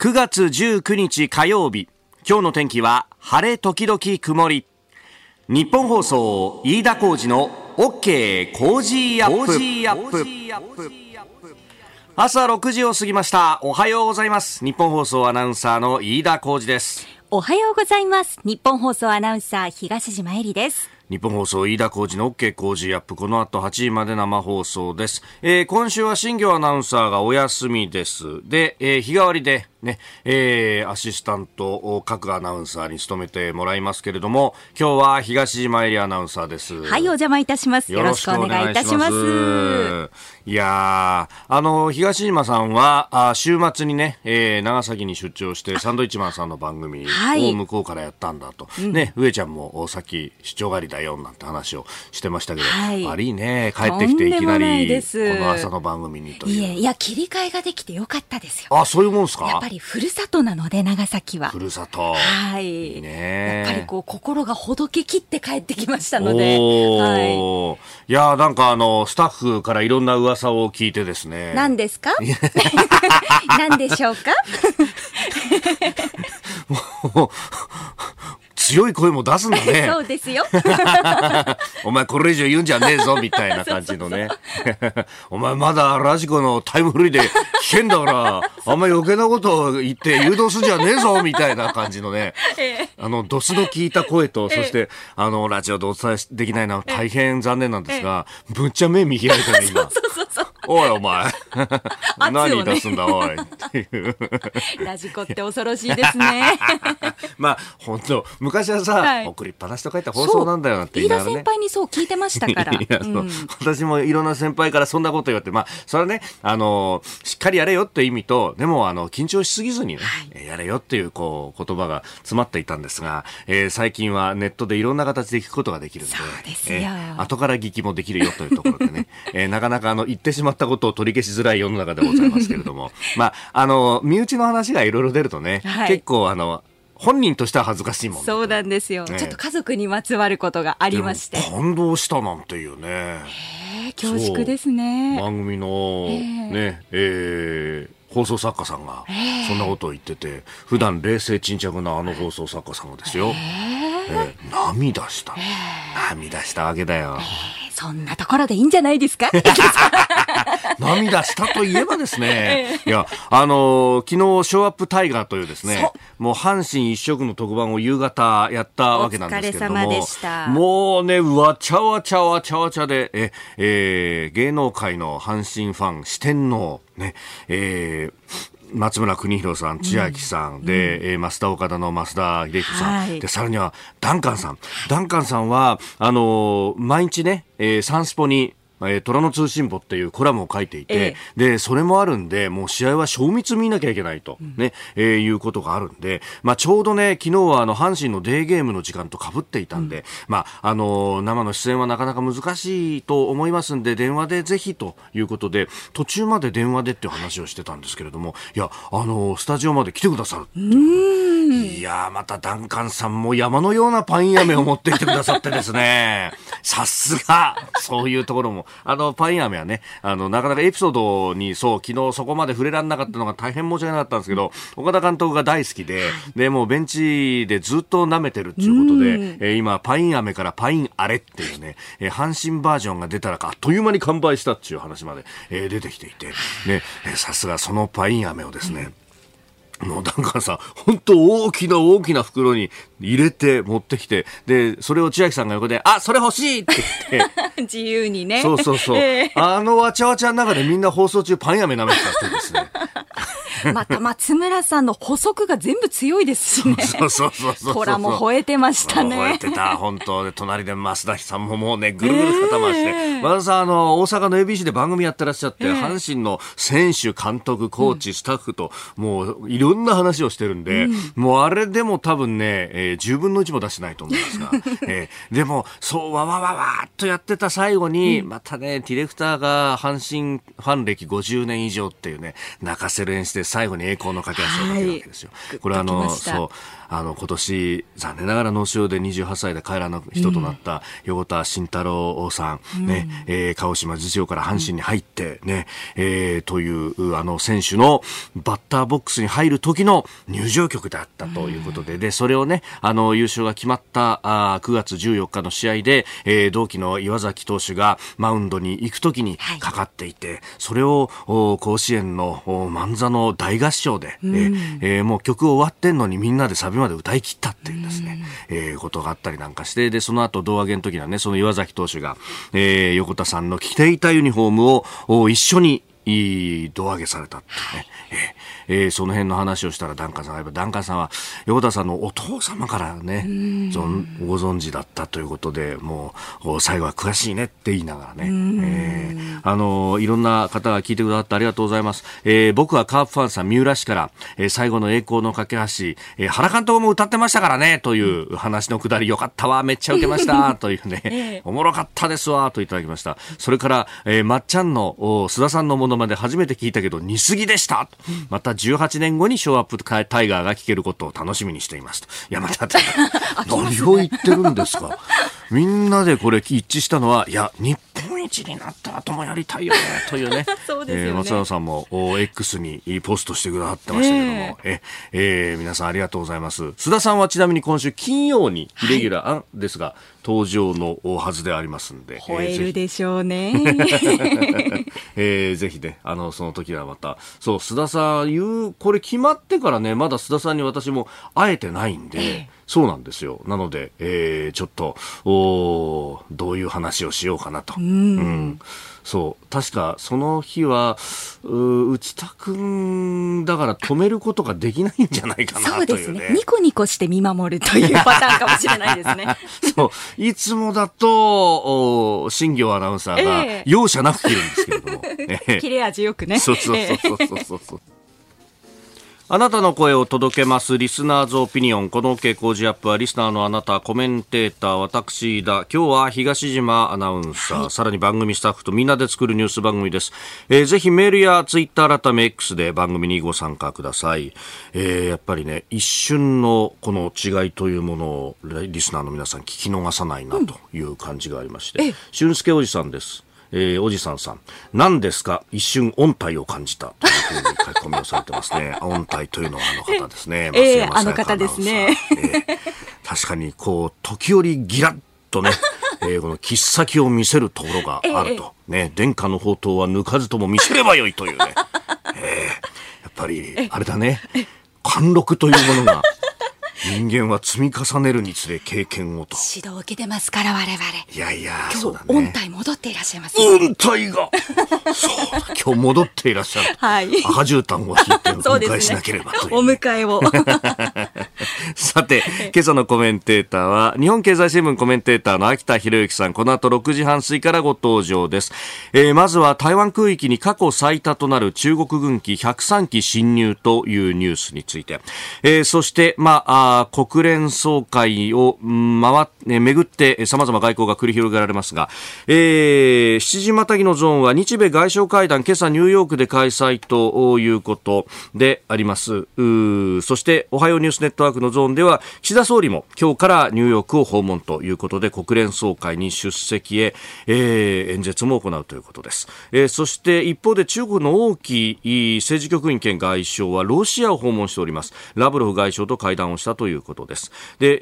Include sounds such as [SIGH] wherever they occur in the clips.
9月19日火曜日。今日の天気は晴れ時々曇り。日本放送飯田浩二の OK 工事アップ。朝6時を過ぎました。おはようございます。日本放送アナウンサーの飯田浩二です。おはようございます。日本放送アナウンサー東島えりです日本放送飯田浩二の OK 工事アップ。この後8時まで生放送です。えー、今週は新業アナウンサーがお休みです。で、えー、日替わりでね、えー、アシスタント各アナウンサーに務めてもらいますけれども、今日は東島えりアナウンサーです。はい、お邪魔いたします。よろしくお願いいたします。いやあの、東島さんは、あ週末にね、えー、長崎に出張して、サンドイッチマンさんの番組を向こうからやったんだと。はい、ね、上ちゃんもさっき出張帰りだよ、なんて話をしてましたけど、はい、悪いね、帰ってきていきなり、この朝の番組にといえ、いや、切り替えができてよかったですよ。あ、そういうもんですか？やっぱりふるさとなので、長崎は。ふるさと。はい。いいね。やっぱりこう、心がほどけきって帰ってきましたので。はい。いや、なんかあの、スタッフからいろんな噂を聞いてですですね。何ですか？[LAUGHS] 何でしょうか？[LAUGHS] もう強い声も出すんだね。[LAUGHS] そうですよ。[LAUGHS] お前これ以上言うんじゃねえぞ、みたいな感じのね。[LAUGHS] お前まだラジコのタイムフリーで危険だから、あんま余計なことを言って誘導するんじゃねえぞ、みたいな感じのね。あの、ドスの効いた声と、そして、あの、ラジオでお伝えできないのは大変残念なんですが、ぶっちゃ目見開いたね、今。そうそうそう。おいお前。[LAUGHS] 何出すんだおい。[LAUGHS] ラジコって恐ろしいですね。[LAUGHS] まあ本当昔はさ、はい、送りっぱなしとか言った放送なんだよなって言いながら、ね、先輩にそう聞いてましたから。うん、私もいろんな先輩からそんなこと言われて、まあそれはねあのしっかりやれよって意味とでもあの緊張しすぎずにね、はい、やれよっていうこう言葉が詰まっていたんですが、えー、最近はネットでいろんな形で聞くことができるんで、そうですよ、えー、後から聞きもできるよというところでね、えー、なかなかあの言ってしまったことを取り消しづらい世の中でございますけれども、[LAUGHS] まああの身内の話がいろいろ出るとね、はい、結構あの本人としては恥ずかしいもん、そうなんですよ、ね、ちょっと家族にまつわることがありまして。感動したなんていうね。恐縮ですね。番組のねえー、放送作家さんがそんなことを言ってて普段冷静沈着なあの放送作家さんがですよ、えー、涙した、涙したわけだよ、そんなところでいいんじゃないですか？[LAUGHS] [LAUGHS] 涙したといえばですね、[LAUGHS] いや、あのー、昨日、ショーアップタイガーというですね、もう阪神一色の特番を夕方やったわけなんですけれども、もうね、わちゃわちゃわちゃわちゃで、え、えー、芸能界の阪神ファン、四天王、ね、えー、松村邦弘さん、千秋さん、うん、で、えー、増田岡田の増田秀彦さん、はい、で、さらにはダンカンさん。ダンカンさんは、あのー、毎日ね、えー、サンスポにえー、虎の通信簿っていうコラムを書いていて、ええ、で、それもあるんで、もう試合は消滅見なきゃいけないと、ね、うん、えー、いうことがあるんで、まあ、ちょうどね、昨日はあの、阪神のデーゲームの時間と被っていたんで、うん、まあ、あのー、生の出演はなかなか難しいと思いますんで、電話でぜひということで、途中まで電話でっていう話をしてたんですけれども、いや、あのー、スタジオまで来てくださるいやまたダンカンさんも山のようなパイン飴を持ってきてくださってですね、さすが、そういうところもあの、パイン飴はね、あの、なかなかエピソードに、そう、昨日そこまで触れられなかったのが大変申し訳なかったんですけど、岡田監督が大好きで、で、もうベンチでずっと舐めてるっていうことで、えー、今、パイン飴からパインあれっていうね、えー、阪神バージョンが出たらあっという間に完売したっていう話まで、えー、出てきていて、ね、さすがそのパイン飴をですね、もうなんかさ、本当大きな大きな袋に入れて持ってきて、で、それを千秋さんが横で、あ、それ欲しいって言って。[LAUGHS] 自由にね。そうそうそう。えー、あのわちゃわちゃの中でみんな放送中パン飴舐めてたってですね。[LAUGHS] また松村さんの補足が全部強いですしね。そうそうそうそうコラも吠えてましたね。吠えてた、本当で、隣で増田さんももうね、ぐるぐる肩回して。え田さん、あの、大阪の ABC で番組やってらっしゃって、えー、阪神の選手、監督、コーチ、スタッフと、もう、いろんな話をしてるんで、うん、もうあれでも多分ね、えー、10分の1も出してないと思うんですが、[LAUGHS] えー、でも、そう、わわわわっとやってた最後に、うん、またね、ディレクターが阪神ファン歴50年以上っていうね、泣かせる演出で最後に栄光の架け橋をかけるわけですよ。はい、これあの、そう、あの、今年、残念ながら脳腫瘍で28歳で帰らぬ人となった横田慎太郎さん、ね、うん、えー、鹿児島実業から阪神に入ってね、うん、えー、という、あの選手のバッターボックスに入るる時の入場曲であったということで、で、それをね、あの、優勝が決まったあ9月14日の試合で、えー、同期の岩崎投手がマウンドに行く時にかかっていて、はい、それを甲子園の万座の大合唱で、うん、えー、もう曲終わってんのにみんなでサビまで歌い切ったっていうですね、うん、えー、ことがあったりなんかして、で、その後胴上げの時にはね、その岩崎投手が、えー、横田さんの着ていたユニフォームを一緒に胴上げされたってね、えー、えー、その辺の話をしたらダンカンさんがダンカンさんは横田さんのお父様からねご存知だったということでもう最後は詳しいねって言いながらね、えー、あのいろんな方が聞いてくださってありがとうございます、えー、僕はカープファンさん三浦市から、えー、最後の栄光の架け橋、えー、原監督も歌ってましたからねという話のくだりよかったわめっちゃ受けました [LAUGHS] というね、おもろかったですわといただきました。それから、えー、まっちゃんの須田さんのものまで初めて聞いたけど似すぎでした、また18年後にショーアップタイガーが聞けることを楽しみにしていますと。いやまた [LAUGHS] 何を言ってるんですか？みんなでこれ一致したのはいや日本一になった後もやりたいよねというね。[LAUGHS] そうですよね、えー、松永さんも X にポストしてくださってましたけども、えー、えー、皆さんありがとうございます。須田さんはちなみに今週金曜にイレギュラー、はい、ですが登場のはずでありますんで。吠えるでしょうね、えー、ぜひ。[LAUGHS] ねあのその時はまた。そう須田さん言うこれ決まってからねまだ須田さんに私も会えてないんで、えーそうなんですよ。なので、えー、ちょっと、おどういう話をしようかなと。うん。うん。そう。確かその日はう内田君だから止めることができないんじゃないかなという、ね、そうですね。ニコニコして見守るというパターンかもしれないですね。[LAUGHS] そう。いつもだとお新業アナウンサーが容赦なく切るんですけれども、[LAUGHS] えー、切れ味よくね。そうそうそうそうそうそうあなたの声を届けます。リスナーズオピニオン。この傾向時アップは、リスナーのあなた、コメンテーター、私だ。今日は東島アナウンサー、はい、さらに番組スタッフとみんなで作るニュース番組です。えー、ぜひメールやツイッター改め X で番組にご参加ください。えー、やっぱりね、一瞬のこの違いというものを、リスナーの皆さん聞き逃さないなという感じがありまして、俊介おじさんです。えー、おじさんさん、何ですか？一瞬音体を感じたというふうに書き込みをされてますね。[LAUGHS] 音体というのはあの方ですね。えー、あの方ですね。えー、確かにこう、時折ギラッとね、[LAUGHS] えー、この切っ先を見せるところがあると。えー、ね、殿下の宝刀は抜かずとも見せればよいというね。[LAUGHS] えー、やっぱり、あれだね、貫禄というものが、人間は積み重ねるにつれ経験をと。指導を受けてますから我々。いやいや今日、ね、音体戻っていらっしゃいます、音体が。そう今日戻っていらっしゃる、[LAUGHS] はい、赤絨毯を引いてお迎えしなければという、ね、お迎えを [LAUGHS] [LAUGHS] さて今朝のコメンテーターは日本経済新聞コメンテーターの秋田博之さん。この後6時半過ぎからご登場です、えー、まずは台湾空域に過去最多となる中国軍機103機侵入というニュースについて、えー、そしてまあ国連総会を回って、巡って様々外交が繰り広げられますが、えー、七時またぎのゾーンは日米外相会談、今朝ニューヨークで開催ということであります。そして、おはようニュースネットワークのゾーンでは、岸田総理も今日からニューヨークを訪問ということで、国連総会に出席へ、えー、演説も行うということです。えー、そして一方で中国の王毅政治局員兼外相はロシアを訪問しております。ラブロフ外相と会談をしたということです。で、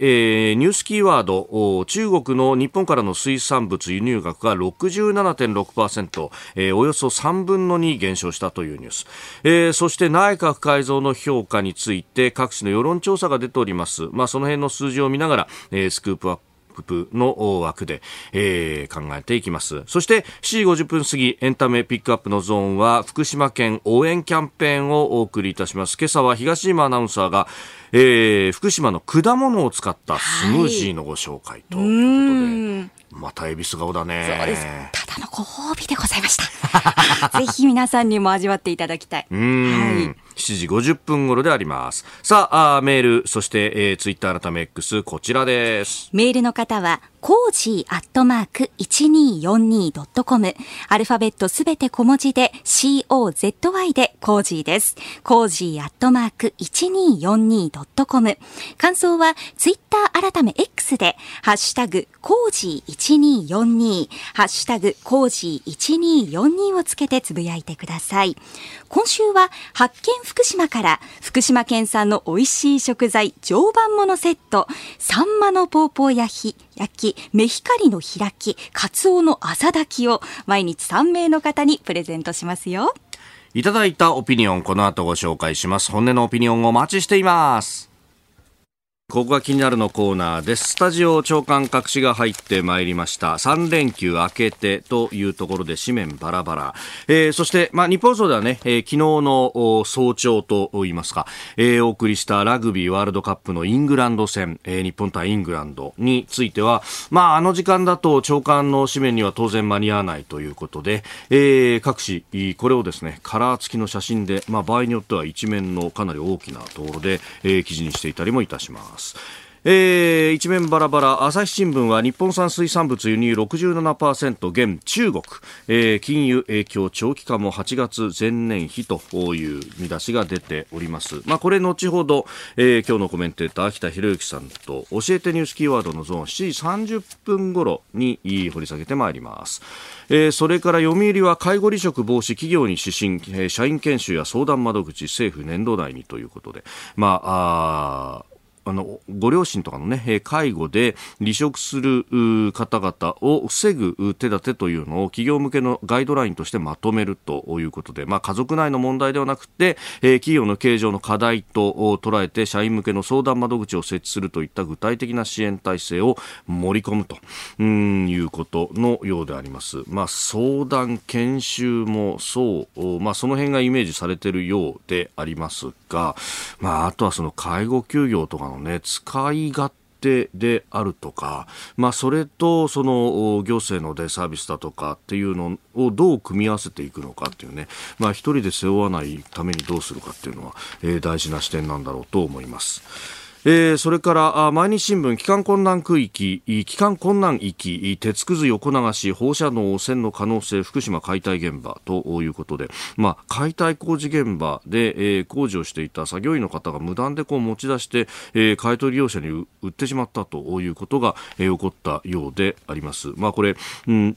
えー、ニュースキーワード、中国の日本からの水産物輸入額が67.6%、えー、およそ3分の2減少したというニュース。えー、そして内閣改造の評価について各種の世論調査が出ております。まあ、その辺の数字を見ながら、えー、スクープアッププの枠で、えー、考えていきます。そして7時50分過ぎエンタメピックアップのゾーンは福島県応援キャンペーンをお送りいたします。今朝は東島アナウンサーが、えー、福島の果物を使ったスムージーのご紹介ということで、また恵比寿顔だね。ただのご褒美でございました。[LAUGHS] ぜひ皆さんにも味わっていただきたい。うん。はい、7時50分頃であります。さあ、あメール、そして、えー、ツイッター改め X、こちらです。メールの方は、コージーアットマーク 1242.com アルファベットすべて小文字で COZY でコージーです。コージーアットマーク 1242.com 感想はツイッター改め X でハッシュタグコージー1242ハッシュタグコージー1242をつけてつぶやいてください。今週は発見福島から福島県産の美味しい食材常磐ものセット、サンマのポーポー焼き、焼き、メヒカリの開き、カツオの朝炊きを毎日3名の方にプレゼントしますよ。いただいたオピニオン、この後ご紹介します。本音のオピニオンをお待ちしています。ここが気になるのコーナーです。スタジオ長官隠しが入ってまいりました。3連休明けてというところで紙面バラバラ。えー、そして、まあ、日本総ではね、えー、昨日の早朝と言いますか、えー、お送りしたラグビーワールドカップのイングランド戦、えー、日本対イングランドについては、まあ、あの時間だと長官の紙面には当然間に合わないということで、えー、各紙、これをですね、カラー付きの写真で、まあ、場合によっては一面のかなり大きなところで、えー、記事にしていたりもいたします。ます。えー、一面バラバラ朝日新聞は日本産水産物輸入67%減中国、えー、金融影響長期化も8月前年比という見出しが出ております、まあ、これ後ほど、えー、今日のコメンテーター秋田博之さんと教えてニュースキーワードのゾーン7時30分頃に掘り下げてまいります。えー、それから読売は介護離職防止企業に指針、えー、社員研修や相談窓口政府年度内にということで。まあああの、ご両親とかのね、介護で離職する方々を防ぐ手立てというのを企業向けのガイドラインとしてまとめるということで、まあ、家族内の問題ではなくて、企業の経営上の課題と捉えて社員向けの相談窓口を設置するといった具体的な支援体制を盛り込むということのようであります。まあ、相談研修もそう、まあ、その辺がイメージされているようでありますが、まあ、あとはその介護休業とかののね、使い勝手であるとか、まあ、それとその行政のデイサービスだとかっていうのをどう組み合わせていくのかっていうね、まあ、一人で背負わないためにどうするかっていうのは、えー、大事な視点なんだろうと思います。えー、それから毎日新聞帰還困難区域帰還困難域鉄くず横流し放射能汚染の可能性福島解体現場ということで、まあ、解体工事現場で、えー、工事をしていた作業員の方が無断でこう持ち出して、えー、買い取り業者に売ってしまったということが、えー、起こったようであります。まあ、これ、うん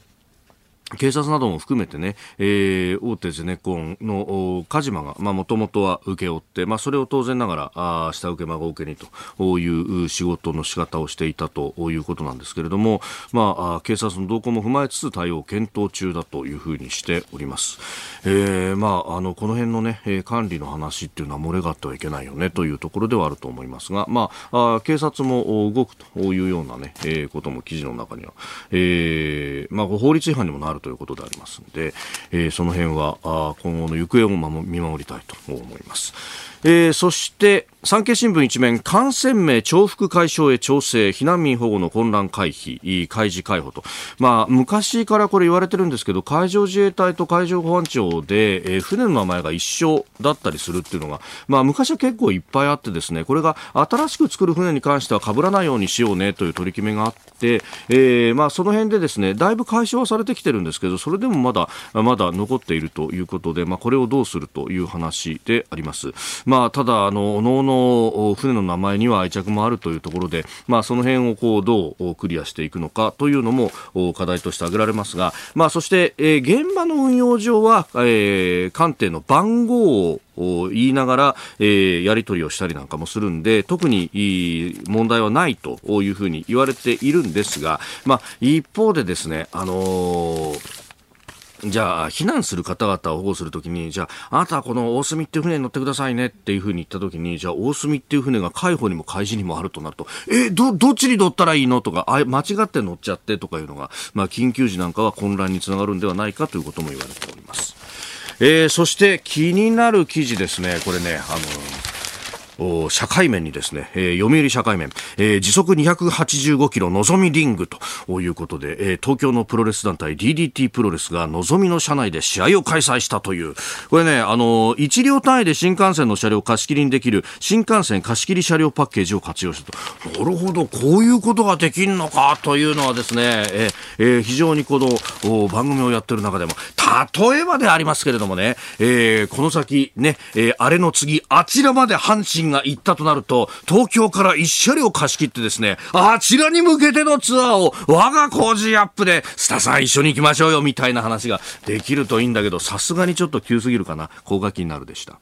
警察なども含めてね、えー、大手ゼネコンのカジマが、まあ、もともとは請け負って、まあ、それを当然ながら、あ下請け孫請けにという仕事の仕方をしていたということなんですけれども、まあ、警察の動向も踏まえつつ対応を検討中だというふうにしております。えー、まあ、あの、この辺のね、管理の話っていうのは漏れがあってはいけないよねというところではあると思いますが、まあ、あ警察も動くというようなね、えー、ことも記事の中には、えー、まあ、法律違反にもなるということでありますので、えー、その辺はあ今後の行方を見守りたいと思います。えー、そして産経新聞一面感染名重複解消へ調整避難民保護の混乱回避開示解放と、まあ、昔からこれ言われてるんですけど海上自衛隊と海上保安庁で、えー、船の名前が一緒だったりするっていうのが、まあ、昔は結構いっぱいあってですねこれが新しく作る船に関しては被らないようにしようねという取り決めがあって、えーまあ、その辺でですねだいぶ解消はされてきてるんですけどそれでもまだまだ残っているということで、まあ、これをどうするという話であります。まあ、ただ、あの、おのの船の名前には愛着もあるというところで、まあ、その辺をこう、どうクリアしていくのかというのも課題として挙げられますが、まあ、そして、えー、現場の運用上は、えー、艦艇の番号を言いながら、えー、やり取りをしたりなんかもするんで、特に問題はないというふうに言われているんですが、まあ、一方でですね、あのーじゃあ、避難する方々を保護するときに、じゃあ、あなたはこの大隅っていう船に乗ってくださいねっていうふうに言ったときに、じゃあ、大隅っていう船が海保にも海事にもあるとなると、え、ど、どっちに乗ったらいいのとか、あ、間違って乗っちゃってとかいうのが、まあ、緊急時なんかは混乱につながるんではないかということも言われております。えー、そして気になる記事ですね、これね、あの社会面にですね、えー、読売社会面、えー、時速285キロのぞみリングということで、えー、東京のプロレス団体 DDT プロレスがのぞみの車内で試合を開催したという、これね、あの、1両単位で新幹線の車両貸し切りにできる新幹線貸し切り車両パッケージを活用したと。なるほど、こういうことができるのかというのはですね、えー、非常にこの番組をやってる中でも、例えばでありますけれどもね、えー、この先ね、えー、あれの次、あちらまで阪神が行ったとなると、東京から一車両貸し切ってですね、あちらに向けてのツアーを我が工事アップで、スタさん一緒に行きましょうよみたいな話ができるといいんだけど、さすがにちょっと急すぎるかな。高額になるでした。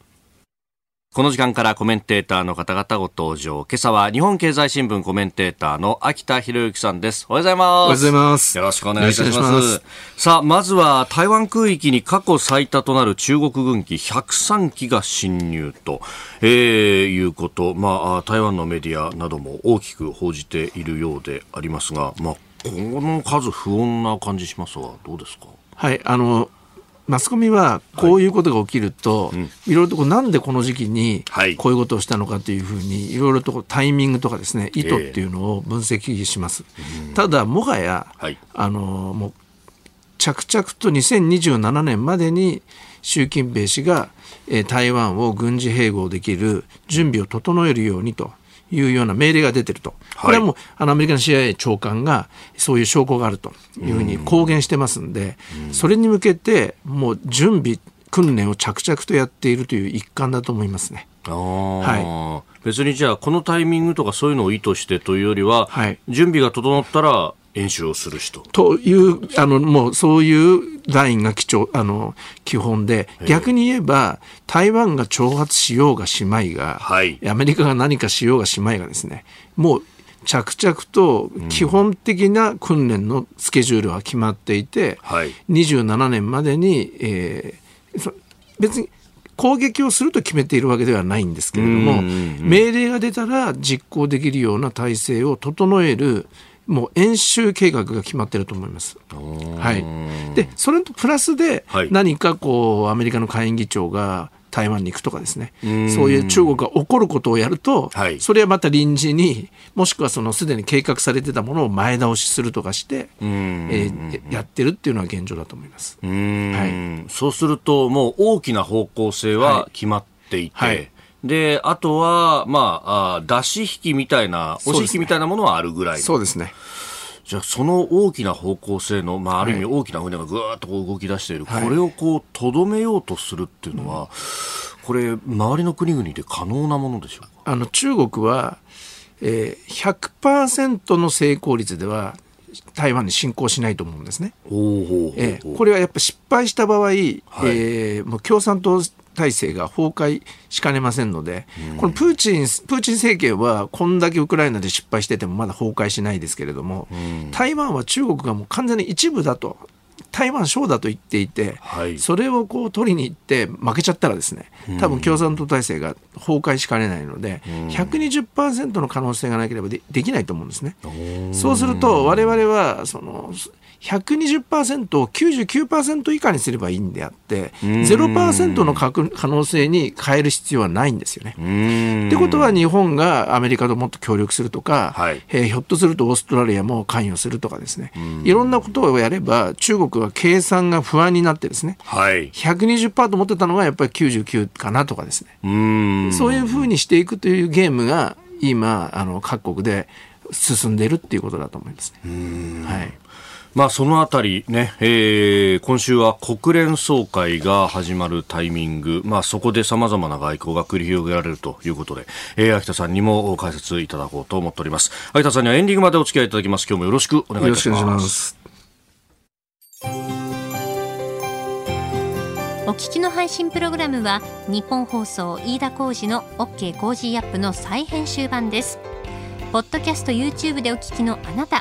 この時間からコメンテーターの方々ご登場。今朝は日本経済新聞コメンテーターの秋田博之さんです。おはようございます。おはようございます。よろしくお願いいたします。さあ、まずは台湾空域に過去最多となる中国軍機103機が侵入と、えー、いうこと。まあ、台湾のメディアなども大きく報じているようでありますが、まあ、この数不穏な感じしますが、どうですか？はい、あの、マスコミはこういうことが起きると、はい。ろいろとこうなんでこの時期にこういうことをしたのかというふうにいろいろとタイミングとかですね意図っていうのを分析します。えー、ただもはや、はい、あのもう着々と2027年までに習近平氏が、えー、台湾を軍事併合できる準備を整えるようにというような命令が出てると、これはもうあのアメリカの CIA 長官がそういう証拠があるというふうに公言してますんで、それに向けてもう準備、訓練を着々とやっているという一環だと思いますね。はい、別にじゃあ、このタイミングとかそういうのを意図してというよりは、はい、準備が整ったら演習をする人。というあのもうそういうラインが基調あの基本で逆に言えば台湾が挑発しようがしまいが、はい、アメリカが何かしようがしまいがですねもう着々と基本的な訓練のスケジュールは決まっていて、うんはい、27年までに、えー、別に攻撃をすると決めているわけではないんですけれども、命令が出たら実行できるような体制を整えるもう演習計画が決まってると思います。はい、でそれとプラスで何かこうアメリカの下院議長が台湾に行くとかですね。そういう中国が起こることをやると、はい、それはまた臨時にもしくはそのすでに計画されてたものを前倒しするとかして、えー、やってるっていうのは現状だと思います、はい、そうするともう大きな方向性は決まっていて、はいはいで、あとは、まあ、あ出し引きみたいな、押し引きみたいなものはあるぐらい。そうですね。じゃあ、その大きな方向性の、まあ、ある意味大きな船がぐーっとこう動き出している、はい、これをこう、とどめようとするっていうのは、これ、周りの国々で可能なものでしょうか？あの、中国は、えー、100%の成功率では、台湾に侵攻しないと思うんですね。えー、これはやっぱ失敗した場合、はい、えー、もう共産党体制が崩壊しかねませんので、このプーチン、プーチン政権はこんだけウクライナで失敗しててもまだ崩壊しないですけれども、台湾は中国がもう完全に一部だと。台湾省だと言っていて、はい、それをこう取りに行って負けちゃったらですね多分共産党体制が崩壊しかねないので、うん、120%の可能性がなければでできないと思うんですね。そうすると我々はその120%を99%以下にすればいいんであって、0%の可能性に変える必要はないんですよね。ってことは日本がアメリカともっと協力するとか、はい、えー、ひょっとするとオーストラリアも関与するとかですね、いろんなことをやれば中国は計算が不安になってですね、はい、120%と思ってたのがやっぱり99かなとかですね、そういうふうにしていくというゲームが今あの各国で進んでいるっていうことだと思いますね。はいまあ、そのあたりね、えー、今週は国連総会が始まるタイミング、まあ、そこで様々な外交が繰り広げられるということで、えー、秋田さんにも解説いただこうと思っております。秋田さんにはエンディングまでお付き合いいただきます。今日もよろしくお願いいたします。お聞きの配信プログラムは日本放送飯田浩二の OK コージーアップの再編集版です。ポッドキャスト YouTube でお聞きのあなた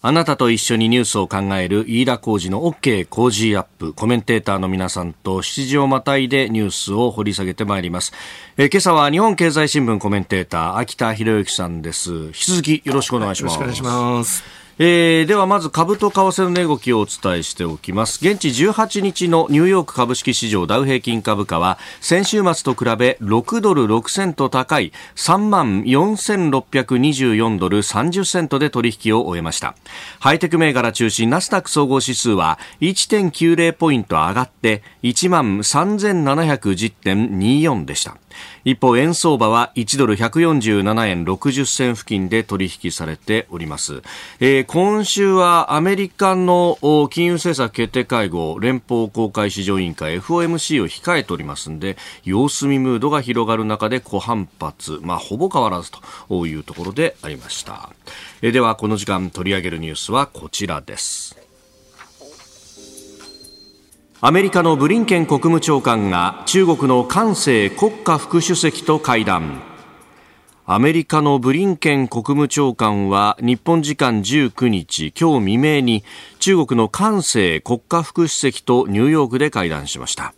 あなたと一緒にニュースを考える飯田浩二の OK 工事アップ。コメンテーターの皆さんと7時をまたいでニュースを掘り下げてまいります。え、今朝は日本経済新聞コメンテーター、秋田博之さんです。引き続きよろしくお願いします。よろしくお願いします。えー、ではまず株と為替の値動きをお伝えしておきます。現地18日のニューヨーク株式市場ダウ平均株価は先週末と比べ6ドル6セント高い3万4624ドル30セントで取引を終えました。ハイテク銘柄中心ナスダック総合指数は1.90ポイント上がって1万3710.24でした。一方円相場は1ドル147円60銭付近で取引されております、えー、今週はアメリカの金融政策決定会合連邦公開市場委員会 FOMC を控えておりますので様子見ムードが広がる中で小反発、まあ、ほぼ変わらずというところでありました、えー、ではこの時間取り上げるニュースはこちらです。アメリカのブリンケン国務長官が中国の韓正国家副主席と会談。アメリカのブリンケン国務長官は日本時間19日今日未明に中国の韓正国家副主席とニューヨークで会談しました。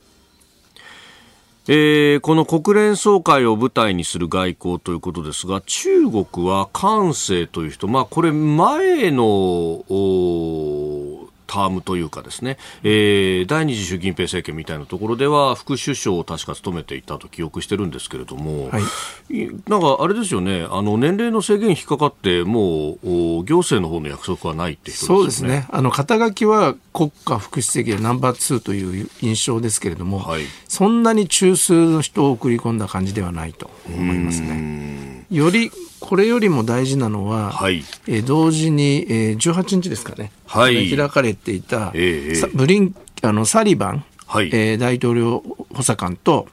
えー、この国連総会を舞台にする外交ということですが中国は韓正という人、まあ、これ前のタームというかですね、えー、第二次習近平政権みたいなところでは副首相を確か務めていたと記憶してるんですけれども、はい、なんかあれですよね。あの年齢の制限引っかかってもう行政の方の約束はないって人、ね、そうですね。あの肩書きは国家副主席でナンバー2という印象ですけれども、はい、そんなに中枢の人を送り込んだ感じではないと思いますね。よりこれよりも大事なのは、はい、えー、同時に、えー、18日ですかね、はい、開かれていた、えー、ブリンあのサリバン、はい。えー、大統領補佐官と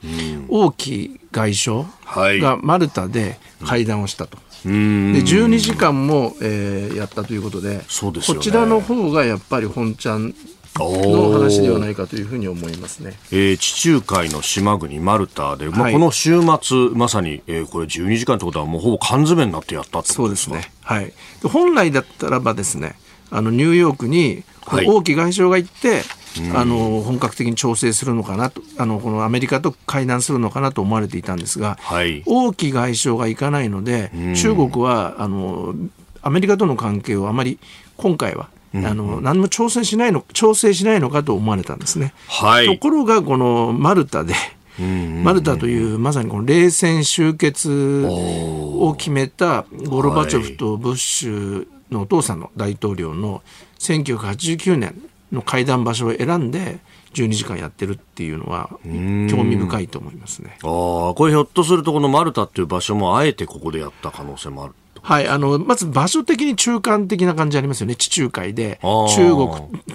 王毅外相がマルタで会談をしたと。で12時間も、えー、やったということで、ね、こちらの方がやっぱり本ちゃんの話ではないかというふうに思いますね、えー、地中海の島国マルタで、まあ、この週末、まさに、えー、これ12時間ということはもうほぼ缶詰になってやったそうですね、はい、本来だったらばですねあのニューヨークに王毅外相が行って、はいあの本格的に調整するのかなとあのこのアメリカと会談するのかなと思われていたんですが、はい、王毅外相が行かないので、中国はあのアメリカとの関係をあまり今回はあの何も調整しないの調整しないのかと思われたんですね。はい、ところがこのマルタでマルタというまさにこの冷戦終結を決めたゴルバチョフとブッシュのお父さんの大統領の1989年の会談場所を選んで12時間やってるっていうのは興味深いと思いますね。ああ、これひょっとするとこのマルタっていう場所もあえてここでやった可能性もある。はい、あのまず場所的に中間的な感じありますよね、地中海で、中国、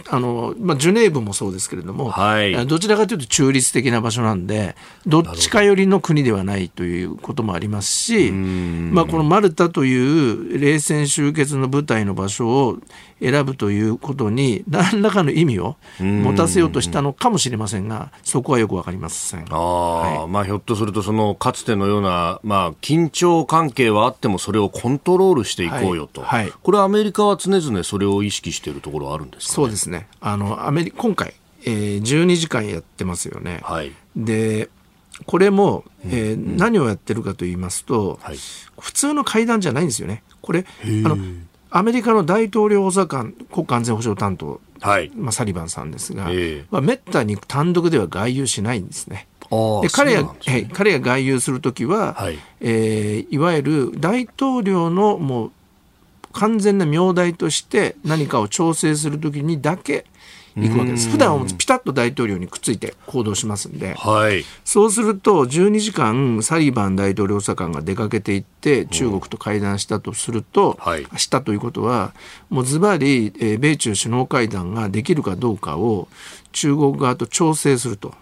あのまあ、ジュネーブもそうですけれども、はい、どちらかというと中立的な場所なんで、どっちか寄りの国ではないということもありますし、まあ、このマルタという冷戦終結の舞台の場所を選ぶということに何らかの意味を持たせようとしたのかもしれませんが、そこはよくわかりません。あはい、まあ、ひょっとすると、そのかつてのような、まあ、緊張関係はあっても、それをコントロールしていこうよと、はい。はい、これはアメリカは常々それを意識しているところはあるんですか、ね、そうですね。あのアメリ今回、えー、12時間やってますよね。はい、でこれも、えー、うん、何をやってるかと言いますと、はい、普通の会談じゃないんですよね。これあのアメリカの大統領補佐官国家安全保障担当、はい。まあ、サリバンさんですが、まあ、めったに単独では外遊しないんですね。で彼が、ね、彼が外遊するときは、はい。えー、いわゆる大統領のもう完全な名代として何かを調整するときにだけ行くわけです。普段はピタッと大統領にくっついて行動しますんで、はい、そうすると12時間サリバン大統領補佐官が出かけていって中国と会談したとすると、はい、したということはもうズバリ、えー、米中首脳会談ができるかどうかを中国側と調整すると。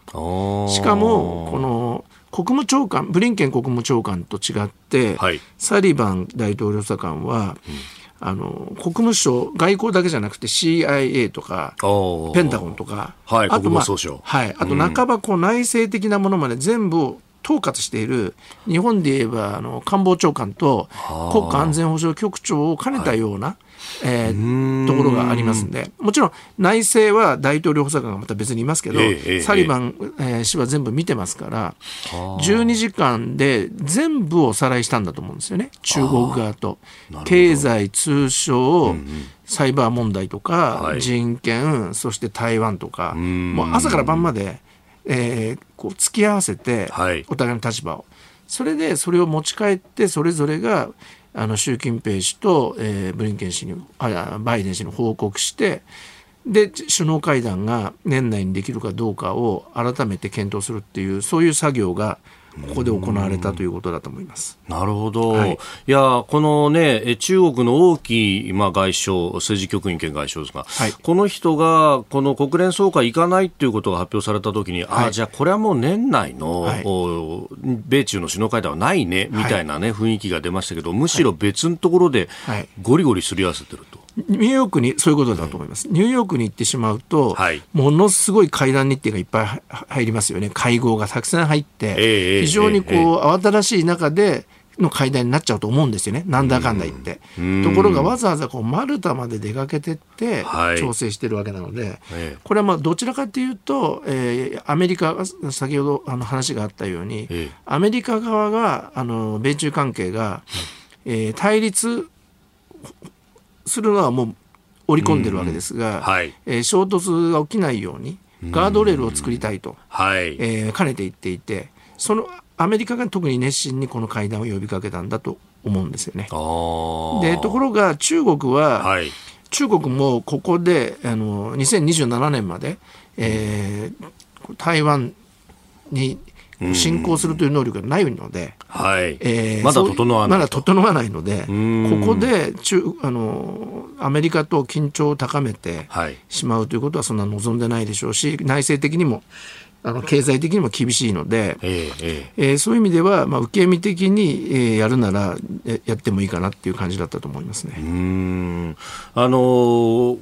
しかもこの国務長官ブリンケン国務長官と違って、はい、サリバン大統領補佐官は、うんあの国務省外交だけじゃなくて CIA とかペンタゴンとか、はい、あと、まあ、はい、あと半ばこう内政的なものまで全部統括している日本で言えばあの官房長官と国家安全保障局長を兼ねたような、はい。えー、ところがありますんで、もちろん内政は大統領補佐官がまた別にいますけど、えー、サリバン、えー、氏は全部見てますから、12時間で全部おさらいしたんだと思うんですよね、中国側と。経済、通商、サイバー問題とか、はい、人権、そして台湾とか、もう朝から晩まで、えー、こう付き合わせて、お互いの立場を。それでそれを持ち帰ってそれぞれがあの習近平氏と、えー、ブリンケン氏にあバイデン氏に報告してで首脳会談が年内にできるかどうかを改めて検討するっていうそういう作業がここで行われたということだと思います。なるほど。はい、いや、このね、中国の王毅、まあ、外相、政治局員兼外相ですが、はい、この人が、この国連総会行かないっていうことが発表されたときに、はい、ああ、じゃあこれはもう年内の、はい、米中の首脳会談はないね、みたいなね、雰囲気が出ましたけど、むしろ別のところで、ゴリゴリすり合わせてると。ニューヨークにそういうことだと思います、ニューヨークに行ってしまうと、はい、ものすごい会談日程がいっぱい入りますよね、会合がたくさん入って、えー、非常にこう、えー、慌ただしい中での会談になっちゃうと思うんですよね、なんだかんだ言って。ところが、わざわざこうマルタまで出かけてって、調整してるわけなので、はい、これはまあどちらかというと、えー、アメリカ、先ほどあの話があったように、えー、アメリカ側が、あの米中関係が、えー、対立するのはもう織り込んでるわけですが、はい、えー、衝突が起きないようにガードレールを作りたいと、はい、えー、兼ねて言っていてそのアメリカが特に熱心にこの会談を呼びかけたんだと思うんですよね。でところが中国は、はい、中国もここであの2027年まで、えー、台湾に進行するという能力がないので、はい。えー、まだ整わない。まだ整わないので、ここで中あのアメリカと緊張を高めてしまうということはそんな望んでないでしょうし、内政的にもあの経済的にも厳しいので、えー、えー、そういう意味では、まあ、受け身的に、えー、やるならやってもいいかなっていう感じだったと思いますね。うん。あのー、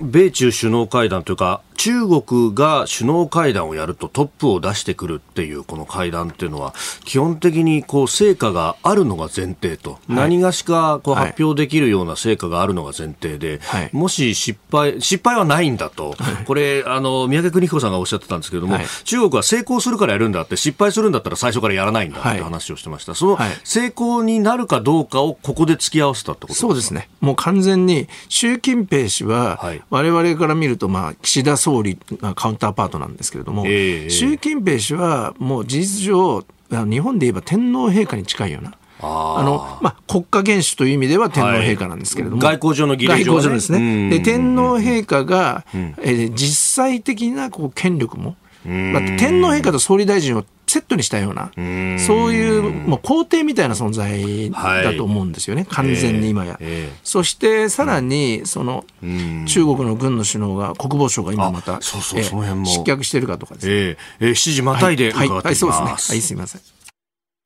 米中首脳会談というか中国が首脳会談をやるとトップを出してくるっていうこの会談っていうのは基本的にこう成果があるのが前提と、はい、何がしかこう発表できるような成果があるのが前提で、はい、もし失敗失敗はないんだと、はい、これあの宮家邦彦さんがおっしゃってたんですけれども、中国は成功するからやるんだって失敗するんだったら最初からやらないんだって話をしてました、その成功になるかどうかをここで突き合わせたってことそうですね。もう完全に習近平氏は、我々から見るとまあ岸田総理がカウンターパートなんですけれども、えー、習近平氏はもう事実上、日本で言えば天皇陛下に近いような。あのまあ、国家元首という意味では天皇陛下なんですけれども、はい、外交上の儀礼上、ね、ですね、で天皇陛下が、うん、えー、実際的なこう権力も、まあ、天皇陛下と総理大臣をセットにしたような、うそういうもう皇帝みたいな存在だと思うんですよね、はい、完全に今や。えーえ。ー、そしてさらにその中国の軍の首脳が国防省が今また失脚してるかとかです。ね。え。ー、えー、7時またいで伺っています、はいはい、そうですね。はい、すみません。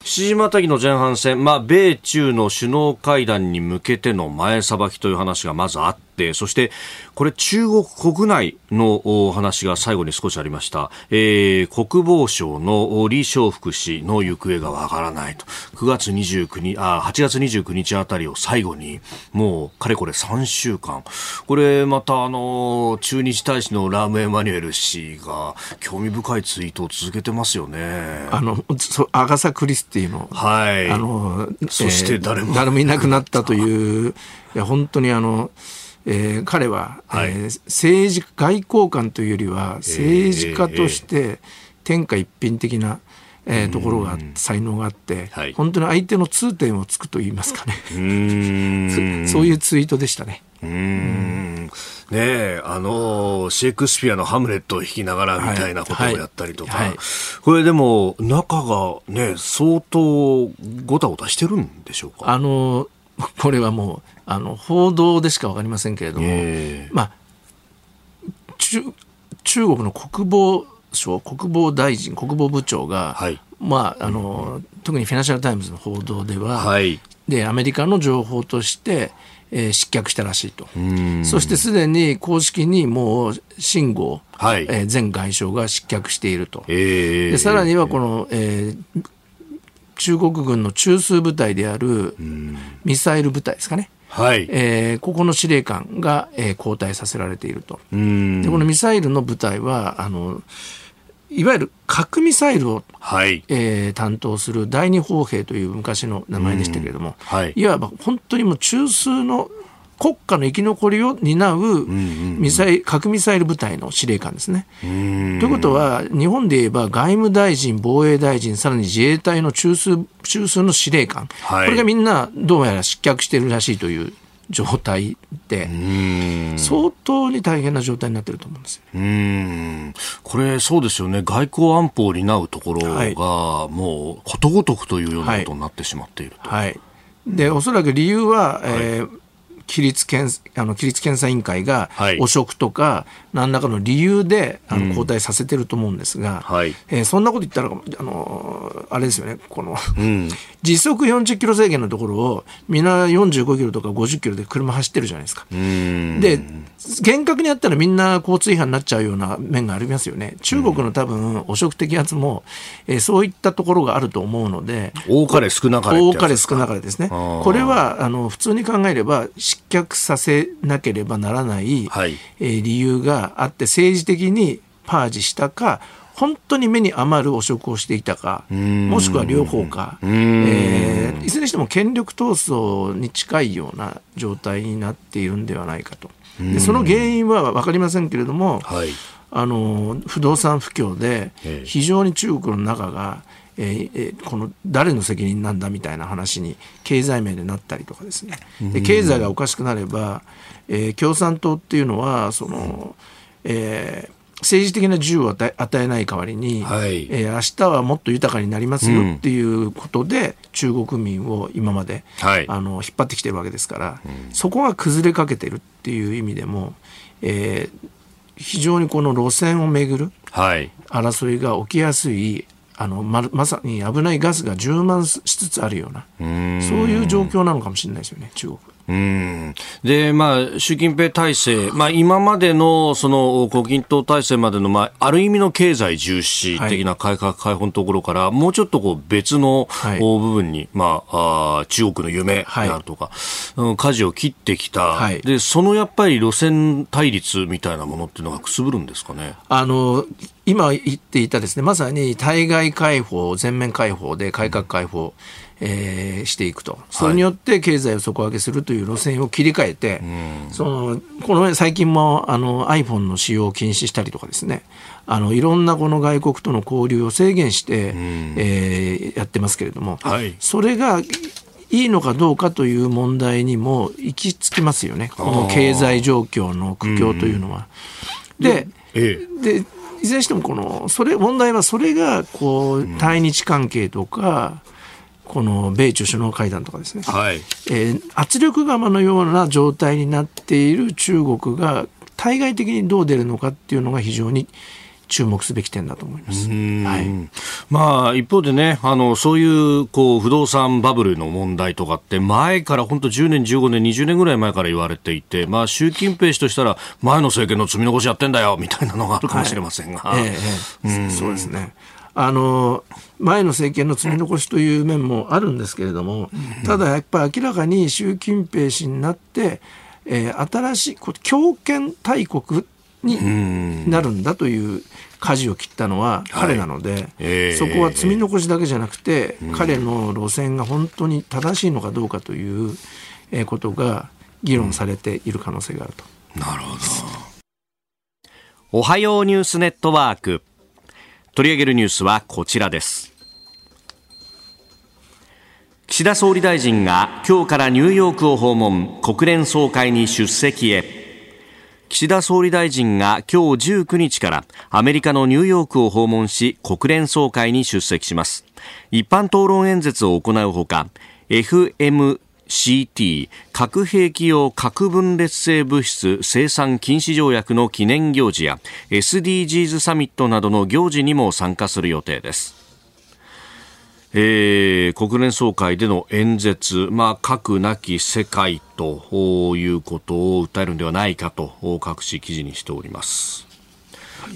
七時またぎの前半戦、まあ、米中の首脳会談に向けての前さばきという話がまずあって、そして、これ中国国内のお話が最後に少しありました。えー、国防省の李承福氏の行方がわからないと。9月29日、あ、8月29日あたりを最後に、もう、かれこれ3週間。これ、またあの、中日大使のラーム・エマニュエル氏が、興味深いツイートを続けてますよね。あの、アガサ・クリスっていうの。はい。あの、そして誰も、えー、誰もいなくなったという、[LAUGHS] いや、本当にあの、えー、彼は、はい、えー、政治外交官というよりは政治家として天下一品的な、えー、ところが才能があって、はい、本当に相手の痛点をつくと言いますかね。[LAUGHS] そういうツイートでしたね。うん。ねあのシェイクスピアの「ハムレット」を弾きながらみたいなことをやったりとか、はい。はい、これでも中がね相当ごたごたしてるんでしょうかあのこれはもうあの報道でしか分かりませんけれども、まあ、中中国の国防省国防大臣国防部長が、はい、まあ、あの特にフィナンシャル・タイムズの報道では、はい、でアメリカの情報として、えー、失脚したらしいと、そしてすでに公式にもう秦剛、はい。えー、前外相が失脚していると、えー、でさらにはこの、えー、中国軍の中枢部隊であるミサイル部隊ですかね。はい。えー、ここの司令官が、えー、交代させられていると。でこのミサイルの部隊はあのいわゆる核ミサイルを、はい。えー、担当する第二砲兵という昔の名前でしたけれども、はい、いわば本当にもう中枢の国家の生き残りを担うミサイ核ミサイル部隊の司令官ですね。ということは、日本で言えば外務大臣、防衛大臣、さらに自衛隊の中枢中枢の司令官、はい、これがみんなどうやら失脚しているらしいという状態で、相当に大変な状態になってると思うんですよ。うん。これ、そうですよね、外交安保を担うところが、もうことごとくというようなことになってしまっていると。はい、はい、でおそらく理由は、えー規律検あの規律検査委員会が汚職とか何らかの理由であの交代させてると思うんですが、うんはい、えー、そんなこと言ったらあのあれですよねこの、うん、[LAUGHS] 時速40キロ制限のところをみんな45キロとか50キロで車走ってるじゃないですか。で厳格にやったらみんな交通違反になっちゃうような面がありますよね。中国の多分汚職摘発も、えー、そういったところがあると思うので多かれ少なかれ多かれ少なかれですね。これはあの普通に考えれば失脚させなければならない、はい、えー、理由があって政治的にパージしたか本当に目に余る汚職をしていたかもしくは両方か、えー、いずれにしても権力闘争に近いような状態になっているんではないかと。でその原因は分かりませんけれども、はい、あの不動産不況で非常に中国の中がえー、この誰の責任なんだみたいな話に経済面でなったりとかですね。で経済がおかしくなれば、えー、共産党っていうのはその、えー政治的な自由を与えない代わりに、はい、えー、明日はもっと豊かになりますよっていうことで、中国民を今まで、はい、あの引っ張ってきてるわけですから、うん、そこが崩れかけてるっていう意味でも、えー、非常にこの路線をめぐる争いが起きやすいあのままさに危ないガスが充満しつつあるようなそういう状況なのかもしれないですよね、中国。うん。で、まあ、習近平体制、まあ、今までの、その、胡錦涛体制までの、まあ、ある意味の経済重視的な改革開放のところから、はい、もうちょっとこう、別の、はい、部分に、まあ、あ中国の夢であるとか、はい、舵を切ってきた、はい、で、そのやっぱり路線対立みたいなものっていうのがくすぶるんですかね？あの、今言っていたですね、まさに対外開放、全面開放で改革開放、うんえー、していくと、それによって経済を底上げするという路線を切り替えて、はい、そのこの最近もあの iPhone の使用を禁止したりとかですね、あのいろんなこの外国との交流を制限して、えー、やってますけれども、はい、それがいいのかどうかという問題にも行き着きますよね、この経済状況の苦境というのは。で、ええ、でいずれにしてもこのそれ問題はそれがこう対日関係とか、この米中首脳会談とかですね、はい。えー、圧力釜のような状態になっている中国が対外的にどう出るのかっていうのが非常に注目すべき点だと思います。はい、まあ一方でね、あのそういうこう不動産バブルの問題とかって前から本当10年、15年、20年ぐらい前から言われていて、まあ習近平氏としたら前の政権の積み残しやってんだよみたいなのがあるかもしれませんが、はい、ええ。そうですね。あの前の政権の積み残しという面もあるんですけれども、ただやっぱり明らかに習近平氏になって、えー、新しい強権大国になるんだという舵を切ったのは彼なので、はいえー、そこは積み残しだけじゃなくて、彼の路線が本当に正しいのかどうかということが議論されている可能性があると。なるほど。おはようニュースネットワーク。取り上げるニュースはこちらです岸田総理大臣が今日からニューヨークを訪問国連総会に出席へ岸田総理大臣が今日19日からアメリカのニューヨークを訪問し国連総会に出席します。一般討論演説を行うほか FM CT 核兵器用核分裂性物質生産禁止条約の記念行事や SDGs サミットなどの行事にも参加する予定です。えー、国連総会での演説、まあ、核なき世界ということを訴えるのではないかと各紙記事にしております。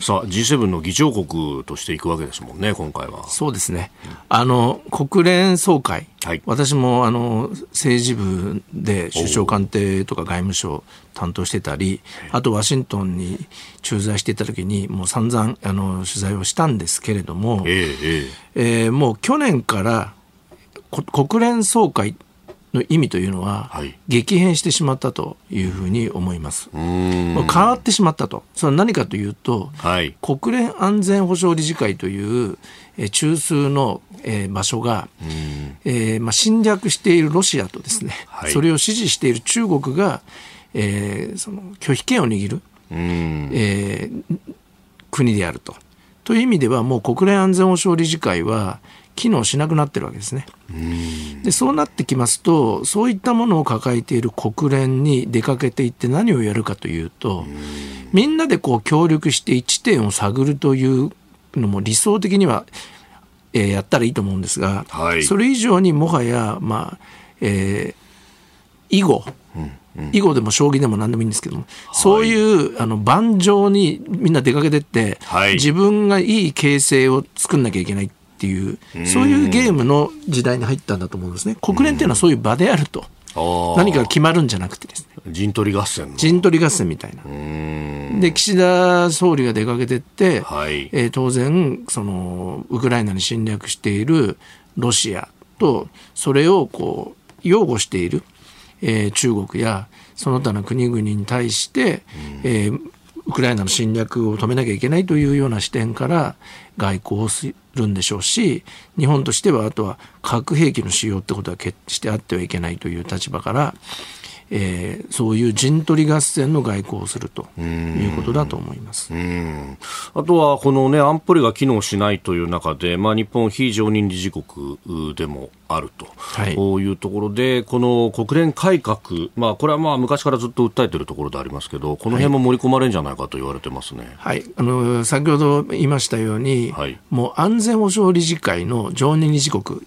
さあ G7 の議長国としていくわけですもんね、今回は。そうですね、あの国連総会、はい、私もあの政治部で首相官邸とか外務省担当してたり、あとワシントンに駐在していた時に、もう散々あの取材をしたんですけれども、えー、えー、もう去年から国連総会の意味というのは、激変してしまったというふうに思います。変わってしまったと。それは何かというと、はい、国連安全保障理事会という、え中枢の、えー、場所が、えー、まあ、侵略しているロシアとですね、はい、それを支持している中国が、えー、その拒否権を握る、えー、国であると。という意味ではもう国連安全保障理事会は機能しなくなってるわけですね。でそうなってきますとそういったものを抱えている国連に出かけていって何をやるかというとみんなでこう協力して一点を探るというのも理想的には、えー、やったらいいと思うんですが、はい、それ以上にもはや、まあえー、囲碁、うんうん、囲碁でも将棋でも何でもいいんですけども、はい、そうい。うあの盤上にみんな出かけてって、はい、自分がいい形勢を作んなきゃいけないっていうそういうゲームの時代に入ったんだと思うんですね。国連っていうのはそういう場であると何かが決まるんじゃなくてですね。陣取り合戦陣取り合戦みたいな。で岸田総理が出かけてって、はい、えー、当然そのウクライナに侵略しているロシアとそれをこう擁護している、えー、中国やその他の国々に対して、えー、ウクライナの侵略を止めなきゃいけないというような視点から外交をするんでしょうし日本としてはあとは核兵器の使用ってことは決してあってはいけないという立場からえー、そういう陣取り合戦の外交をするということだと思います。あとは、この、ね、安保理が機能しないという中で、まあ、日本、非常任理事国でもあると、はい、いうところで、この国連改革、まあ、これはまあ昔からずっと訴えているところでありますけど、この辺も盛り込まれるんじゃないかと言われてますね、はい、あの先ほど言いましたように、はい、もう安全保障理事会の常任理事国、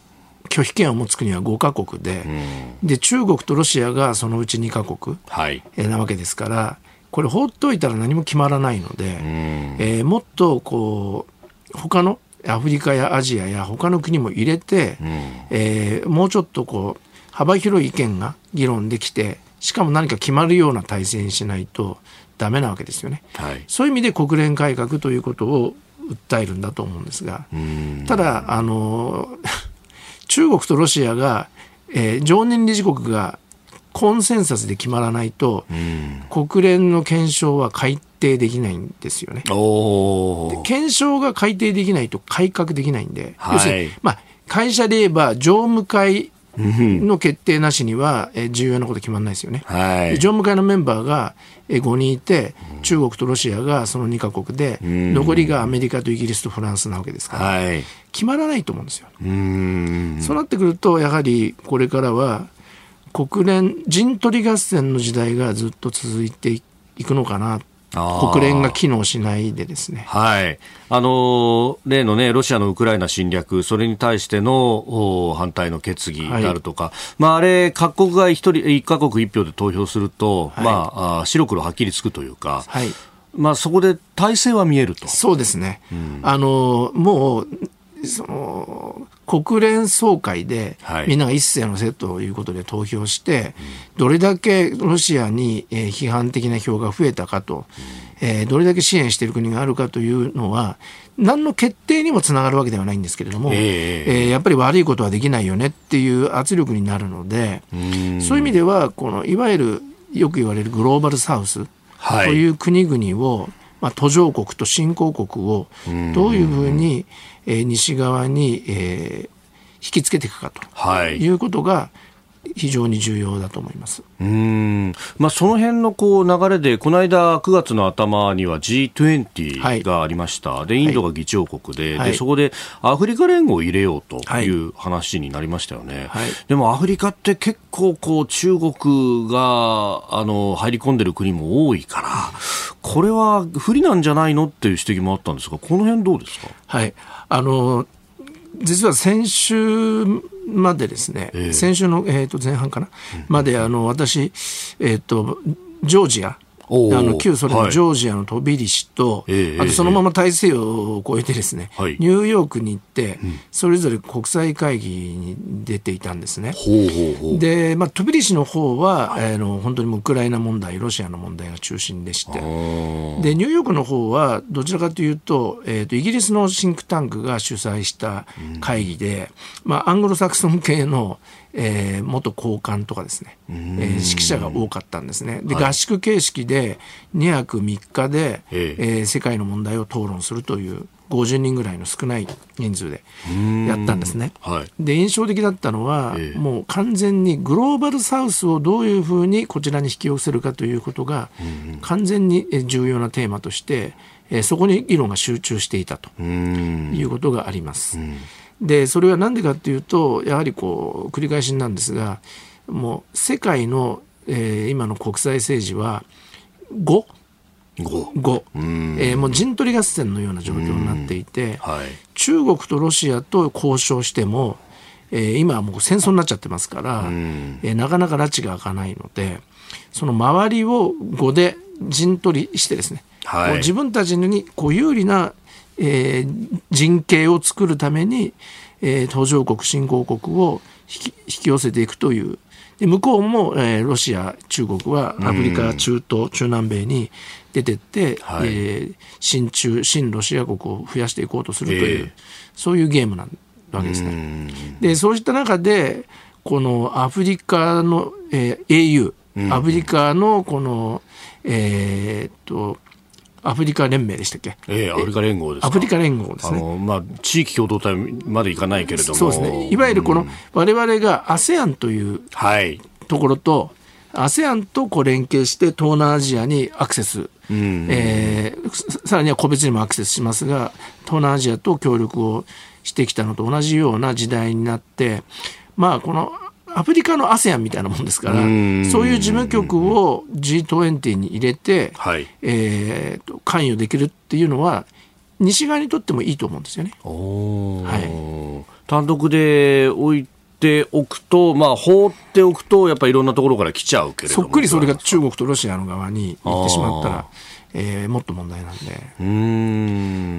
拒否権を持つ国は5か国でうん、で中国とロシアがそのうち2か国、はい、なわけですからこれ放っておいたら何も決まらないので、うん、えー、もっとこう他のアフリカやアジアや他の国も入れて、うん、えー、もうちょっとこう幅広い意見が議論できてしかも何か決まるような体制にしないとダメなわけですよね、はい、そういう意味で国連改革ということを訴えるんだと思うんですがただあの中国とロシアが、えー、常任理事国がコンセンサスで決まらないと、国連の憲章は改定できないんですよね。で憲章が改定できないと改革できないんで、はい、要するに、まあ、会社で言えば常務会の決定なしには重要なこと決まらないですよね。はい、常務会のメンバーが5人いて、中国とロシアがその2か国で、残りがアメリカとイギリスとフランスなわけですから、はい、決まらないと思うんですよ。そうなってくると、やはりこれからは、国連陣取り合戦の時代がずっと続いていくのかな国連が機能しないでですね。はい。あの、例のね、ロシアのウクライナ侵略、それに対しての反対の決議であるとか、はい、まあ、あれ、各国が一人、一カ国一票で投票すると、はい、まあ、白黒はっきりつくというか、はい。まあ、そこで体制は見えると。そうですね。うん、あの、もう、その国連総会で、みんなが一斉のせということで投票して、どれだけロシアに、え批判的な票が増えたかと、えどれだけ支援している国があるかというのは、何の決定にもつながるわけではないんですけれども、えー、えー、やっぱり悪いことはできないよねっていう圧力になるので、そういう意味では、このいわゆるよく言われるグローバルサウスとい。う国々を、まあ、途上国と新興国をどういうふうに、えー、西側に、えー、引きつけていくかとい。うことが、非常に重要だと思います。うん。まあ、その辺のこう流れで、この間、9月の頭には G20 がありました、はい、でインドが議長国ではい、で、そこでアフリカ連合を入れようという話になりましたよね、はい、でもアフリカって結構こう、中国があの入り込んでる国も多いから、これは不利なんじゃないのっていう指摘もあったんですが、この辺どうですか？はい。あの実は先週までですね、えー、先週の、えー、と前半かな、まであの私、えーとジョージアあの旧ソ連のジョージアのトビリシと、はい、あとそのまま大西洋を越えてですね、はい、ニューヨークに行って、それぞれ国際会議に出ていたんですね。で、まあ、トビリシの方は、はい、あの本当にウクライナ問題、ロシアの問題が中心でして、でニューヨークの方はどちらかというと,、えーと、イギリスのシンクタンクが主催した会議で、うん、まあ、アングロサクソン系のえー、元高官とかですね、えー、指揮者が多かったんですね。で、合宿形式で2泊3日で、えー、世界の問題を討論するという50人ぐらいの少ない人数でやったんですね。はい、で印象的だったのは、えもう完全にグローバルサウスをどういうふうにこちらに引き寄せるかということが完全に重要なテーマとして、えそこに議論が集中していたということがあります。でそれは何でかっていうとやはりこう繰り返しなんですがもう世界の、えー、今の国際政治は5 5, 5えー、もう陣取り合戦のような状況になっていて、はい、中国とロシアと交渉しても、えー、今はもう戦争になっちゃってますから、えー、なかなか拉致が開かないのでその周りを5で陣取りしてですね、はい、自分たちにこう有利なえー、人形を作るために、えー、途上国新興国を引き引き寄せていくという。で向こうも、えー、ロシア中国はアフリカ中東、中南米に出てって、はい、えー、新中新ロシア国を増やしていこうとするという、えー、そういうゲームなわけですね。でそうした中でこのアフリカの、えー、AU アフリカのこの、えー、っとアフリカ連盟でしたっけ、えー、アフリカ連合ですアフリカ連合ですね。まあ、地域共同体までいかないけれども。そうですね。いわゆるこの、われわれが ASEAN というところと、はい、ASEAN とこう連携して東南アジアにアクセス、うん、えー、さらには個別にもアクセスしますが、東南アジアと協力をしてきたのと同じような時代になって、まあ、このアフリカの ASEAN みたいなもんですから、そういう事務局を G20 に入れて、はい、えー、関与できるっていうのは、西側にとってもいいと思うんですよね。はい、単独で置いておくと、まあ、放っておくと、やっぱりいろんなところから来ちゃうけれどそっくりそれが中国とロシアの側に行ってしまったら、えー、もっと問題なん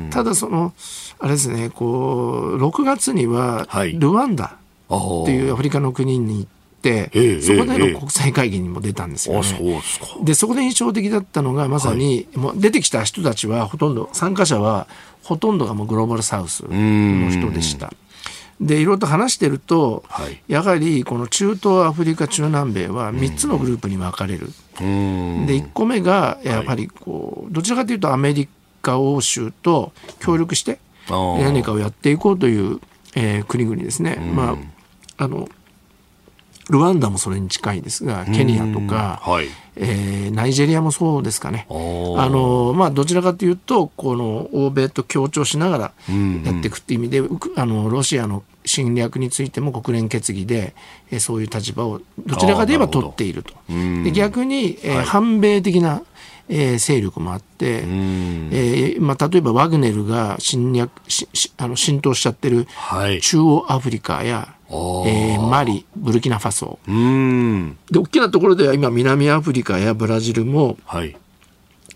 で。ただ、その、あれですね、こう、6月には、ルワンダ、はいっていうアフリカの国に行って、そこでの国際会議にも出たんですよね。でそこで印象的だったのがまさに、もう出てきた人たちはほとんど参加者はほとんどがもうグローバルサウスの人でした。でいろいろと話してると、はい、やはりこの中東アフリカ中南米は3つのグループに分かれる。で1個目がやはりこうどちらかというとアメリカ欧州と協力して何かをやっていこうという、えー、国々ですね。まああのルワンダもそれに近いですがケニアとか、はい、えー、ナイジェリアもそうですかね。あの、まあ、どちらかというとこの欧米と協調しながらやっていくっていう意味で、あのロシアの侵略についても国連決議で、えー、そういう立場をどちらかといえば取っていると。で逆に、えー、はい、反米的なえー、勢力もあって、えーまあ、例えばワグネルが侵略しあの浸透しちゃってる中央アフリカや、えー、マリ、ブルキナファソ。で、大きなところでは今、南アフリカやブラジルも、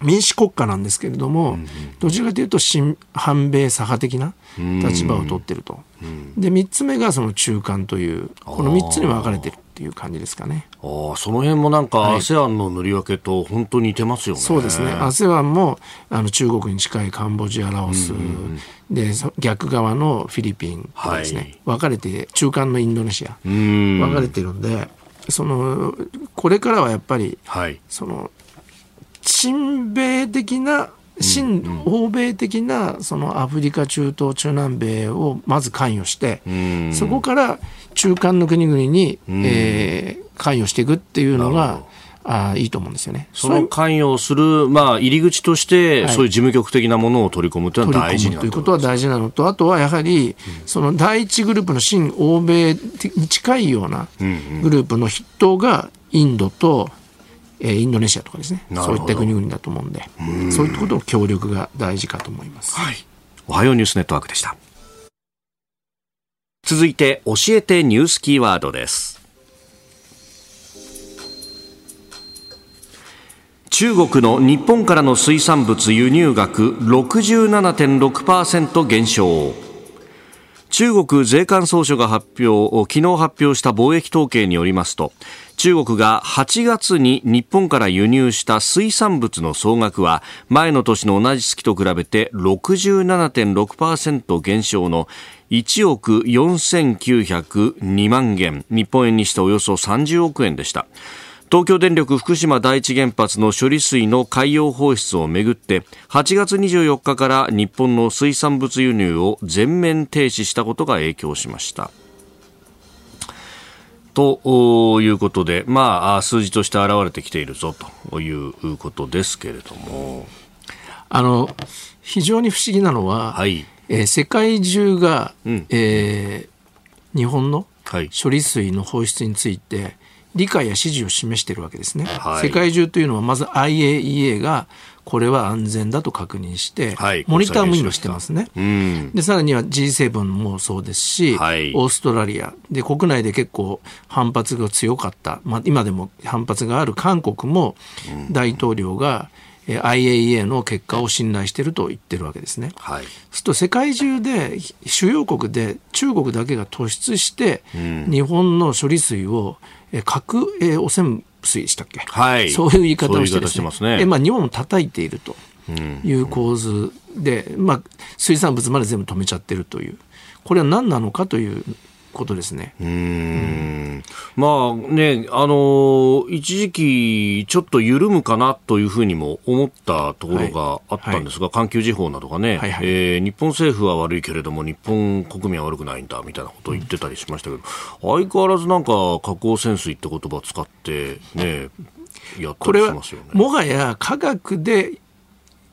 民主国家なんですけれども、どちらかというと親反米左派的な立場を取ってると。で、3つ目がその中間という、この3つに分かれてる。っていう感じですかね。あその辺もなんか ASEAN の塗り分けと本当に似てますよね。そうですね。ASEAN もあの中国に近いカンボジア、ラオス、で逆側のフィリピンとですね、はい、分かれて中間のインドネシア。分かれてるんでそのこれからはやっぱり、はい、その親米的な新欧米的なそのアフリカ中東中南米をまず関与して、そこから中間の国々に、えー、関与していくっていうのがあいいと思うんですよね。その関与する、まあ、入り口として、そういう事務局的なものを取り込むというのは大事ということは大事なのと、あとはやはり、その第一グループの新欧米に近いようなグループの筆頭がインドと、えインドネシアとかですね。そういった国々だと思うんでそういったことの協力が大事かと思います、はい、おはようニュースネットワークでした続いて教えてニュースキーワードです。中国の日本からの水産物輸入額67.6%減少。中国税関総署が発表昨日発表した貿易統計によりますと中国が8月に日本から輸入した水産物の総額は前の年の同じ月と比べて67.6%減少の1億4902万元。日本円にしておよそ30億円でした。東京電力福島第一原発の処理水の海洋放出をめぐって8月24日から日本の水産物輸入を全面停止したことが影響しました。ということで、まあ、数字として現れてきているぞということですけれども。あの非常に不思議なのは、はいえー、世界中が、うん、えー、日本の処理水の放出について、理解や支持を示しているわけですね、はい、世界中というのはまず IAEA がこれは安全だと確認して、はい、モニターも今してますね、うん、でさらには G7 もそうですし、はい、オーストラリア。で国内で結構反発が強かった、まあ、今でも反発がある韓国も大統領が、うん IAEA の結果を信頼していると言ってるわけですね。はい、すると世界中で主要国で中国だけが突出して、日本の処理水を核汚染水でしたっけ、はい、そういう言い方をしてですね。ね。まあ、日本を叩いているという構図で、うん、まあ、水産物まで全部止めちゃってるという。これは何なのかということですね。うん、まあね、あの一時期ちょっと緩むかなというふうにも思ったところがあったんですが、はい、環球時報などがね、はいはい、えー、日本政府は悪いけれども日本国民は悪くないんだみたいなことを言ってたりしましたけど、うん、相変わらずなんか加工潜水って言葉を使ってね、やったりしますよね。もはや科学で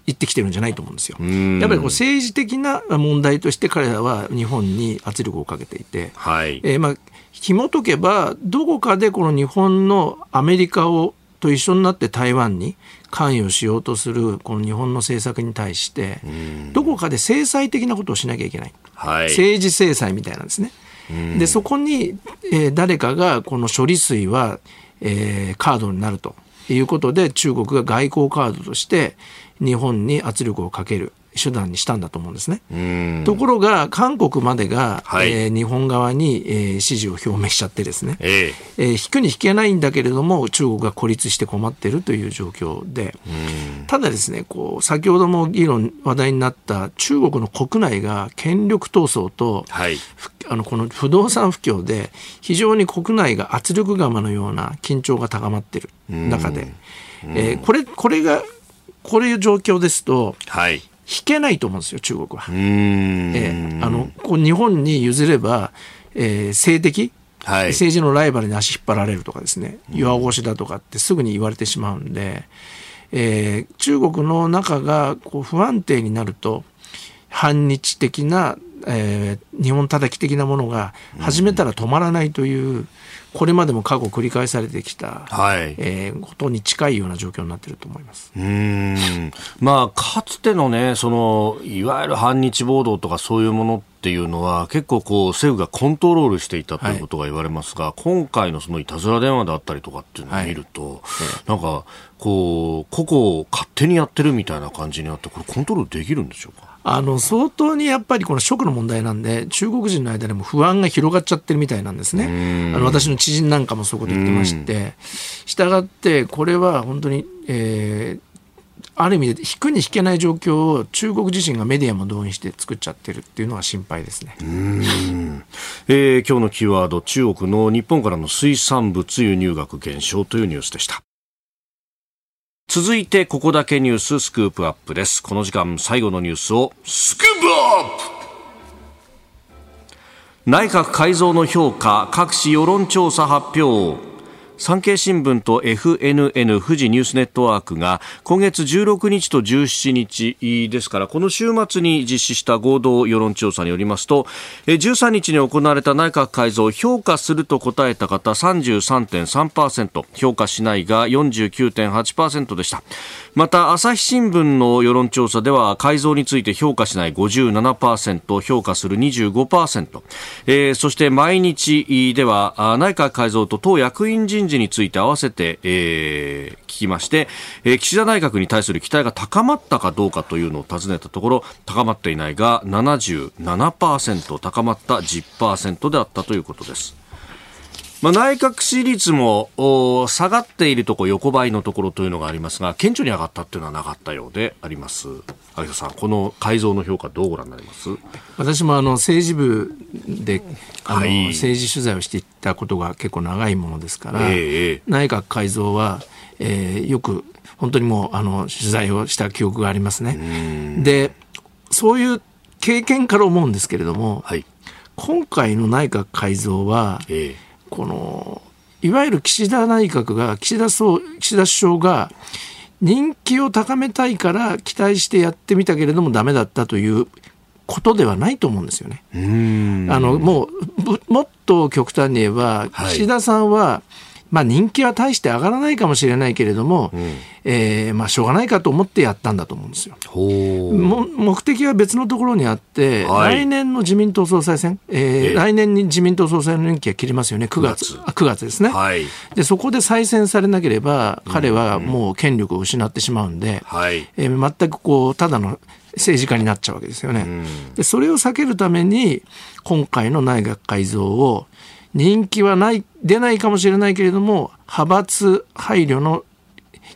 言ってきてるんじゃないと思うんですよ。やっぱりこう政治的な問題として彼らは日本に圧力をかけていて、はい、えー、まあ紐解けばどこかでこの日本のアメリカをと一緒になって台湾に関与しようとするこの日本の政策に対してどこかで制裁的なことをしなきゃいけない、はい、政治制裁みたいなんですね。でそこに、えー、誰かがこの処理水は、えー、カードになるということで中国が外交カードとして日本に圧力をかける。手段にしたんだと思うんですね。ところが、韓国までが、はい、えー、日本側に、えー、支持を表明しちゃってですね、えー、えー、引くに引けないんだけれども、中国が孤立して困っているという状況で、ただですね、こう、先ほども議論、話題になった中国の国内が権力闘争と、はい、あの、この不動産不況で、非常に国内が圧力釜のような緊張が高まっている中で、えー、これ、これがこういう状況ですと、はい、引けないと思うんですよ、中国は。えー、あのこう日本に譲れば、えー、性的、はい、政治のライバルに足引っ張られるとかですね、弱腰だとかってすぐに言われてしまうんで、えー、中国の中がこう不安定になると、反日的な、えー、日本叩き的なものが始めたら止まらないという、これまでも過去繰り返されてきた、はい。えー、ことに近いような状況になっていると思います。うん。まあ、かつての,、ね、そのいわゆる反日暴動とかそういうものっていうのは結構こう政府がコントロールしていたということが言われますが、はい、今回のそのいたずら電話であったりとかっていうのを見ると、はい、なんかこう個々勝手にやってるみたいな感じになってこれコントロールできるんでしょうか？あの相当にやっぱりこの食の問題なんで中国人の間でも不安が広がっちゃってるみたいなんですね。あの私の知人なんかもそういうこと言ってましてしたがってこれは本当に、えー、ある意味で引くに引けない状況を中国自身がメディアも動員して作っちゃってるっていうのが心配ですね。えー、今日のキーワード中国の日本からの水産物輸入額減少というニュースでした。続いてここだけニューススクープアップです。この時間最後のニュースをスクープアップ!内閣改造の評価各市世論調査発表。産経新聞と FNN 富士ニュースネットワークが今月16日と17日ですからこの週末に実施した合同世論調査によりますと13日に行われた内閣改造評価すると答えた方33.3%評価しないが49.8%でした。また朝日新聞の世論調査では改造について評価しない57%評価する25%、えー、そして毎日では内閣改造と党役員人事について合わせて、えー、聞きまして、えー、岸田内閣に対する期待が高まったかどうかというのを尋ねたところ高まっていないが77%高まった10%であったということです。まあ、内閣支持率も下がっているところ横ばいのところというのがありますが顕著に上がったというのはなかったようであります。有田さんこの改造の評価どうご覧になります？私もあの政治部であの、はい、政治取材をしていったことが結構長いものですから、えー、内閣改造は、えー、よく本当にもうあの取材をした記憶がありますね。でそういう経験から思うんですけれども、はい、今回の内閣改造は、えーこのいわゆる岸田内閣が岸田総岸田首相が人気を高めたいから期待してやってみたけれどもダメだったということではないと思うんですよね。あのもうもっと極端に言えば、岸田さんはまあ、人気は大して上がらないかもしれないけれども、うん、えー、まあ、しょうがないかと思ってやったんだと思うんですよ。目的は別のところにあって、はい、来年の自民党総裁選、えー、来年に自民党総裁の任期が切りますよね、9月、9月 ,9 月ですね、はい、で。そこで再選されなければ、彼はもう権力を失ってしまうんで、はい、えー、全くこうただの政治家になっちゃうわけですよね。でそれを避けるために、今回の内閣改造を、人気はない出ないかもしれないけれども派閥配慮の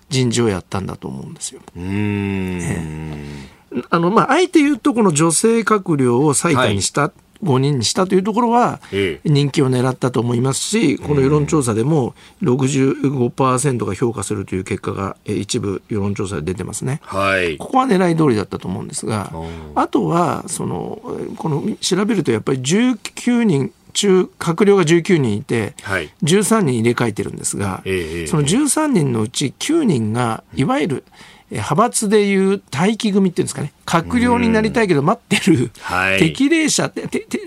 人事をやったんだと思うんですよ。うん、あのまあ、あえて言うとこの女性閣僚を最下にした、はい、5人にしたというところは人気を狙ったと思いますし、この世論調査でも65%が評価するという結果が一部世論調査で出てますね。はい、ここは狙い通りだったと思うんですが、あとはそのこの調べるとやっぱり19人中閣僚が19人いて、はい、13人入れ替えてるんですが、えー、その13人のうち9人がいわゆる派閥でいう待機組っていうんですかね。閣僚になりたいけど待ってる、はい、適齢者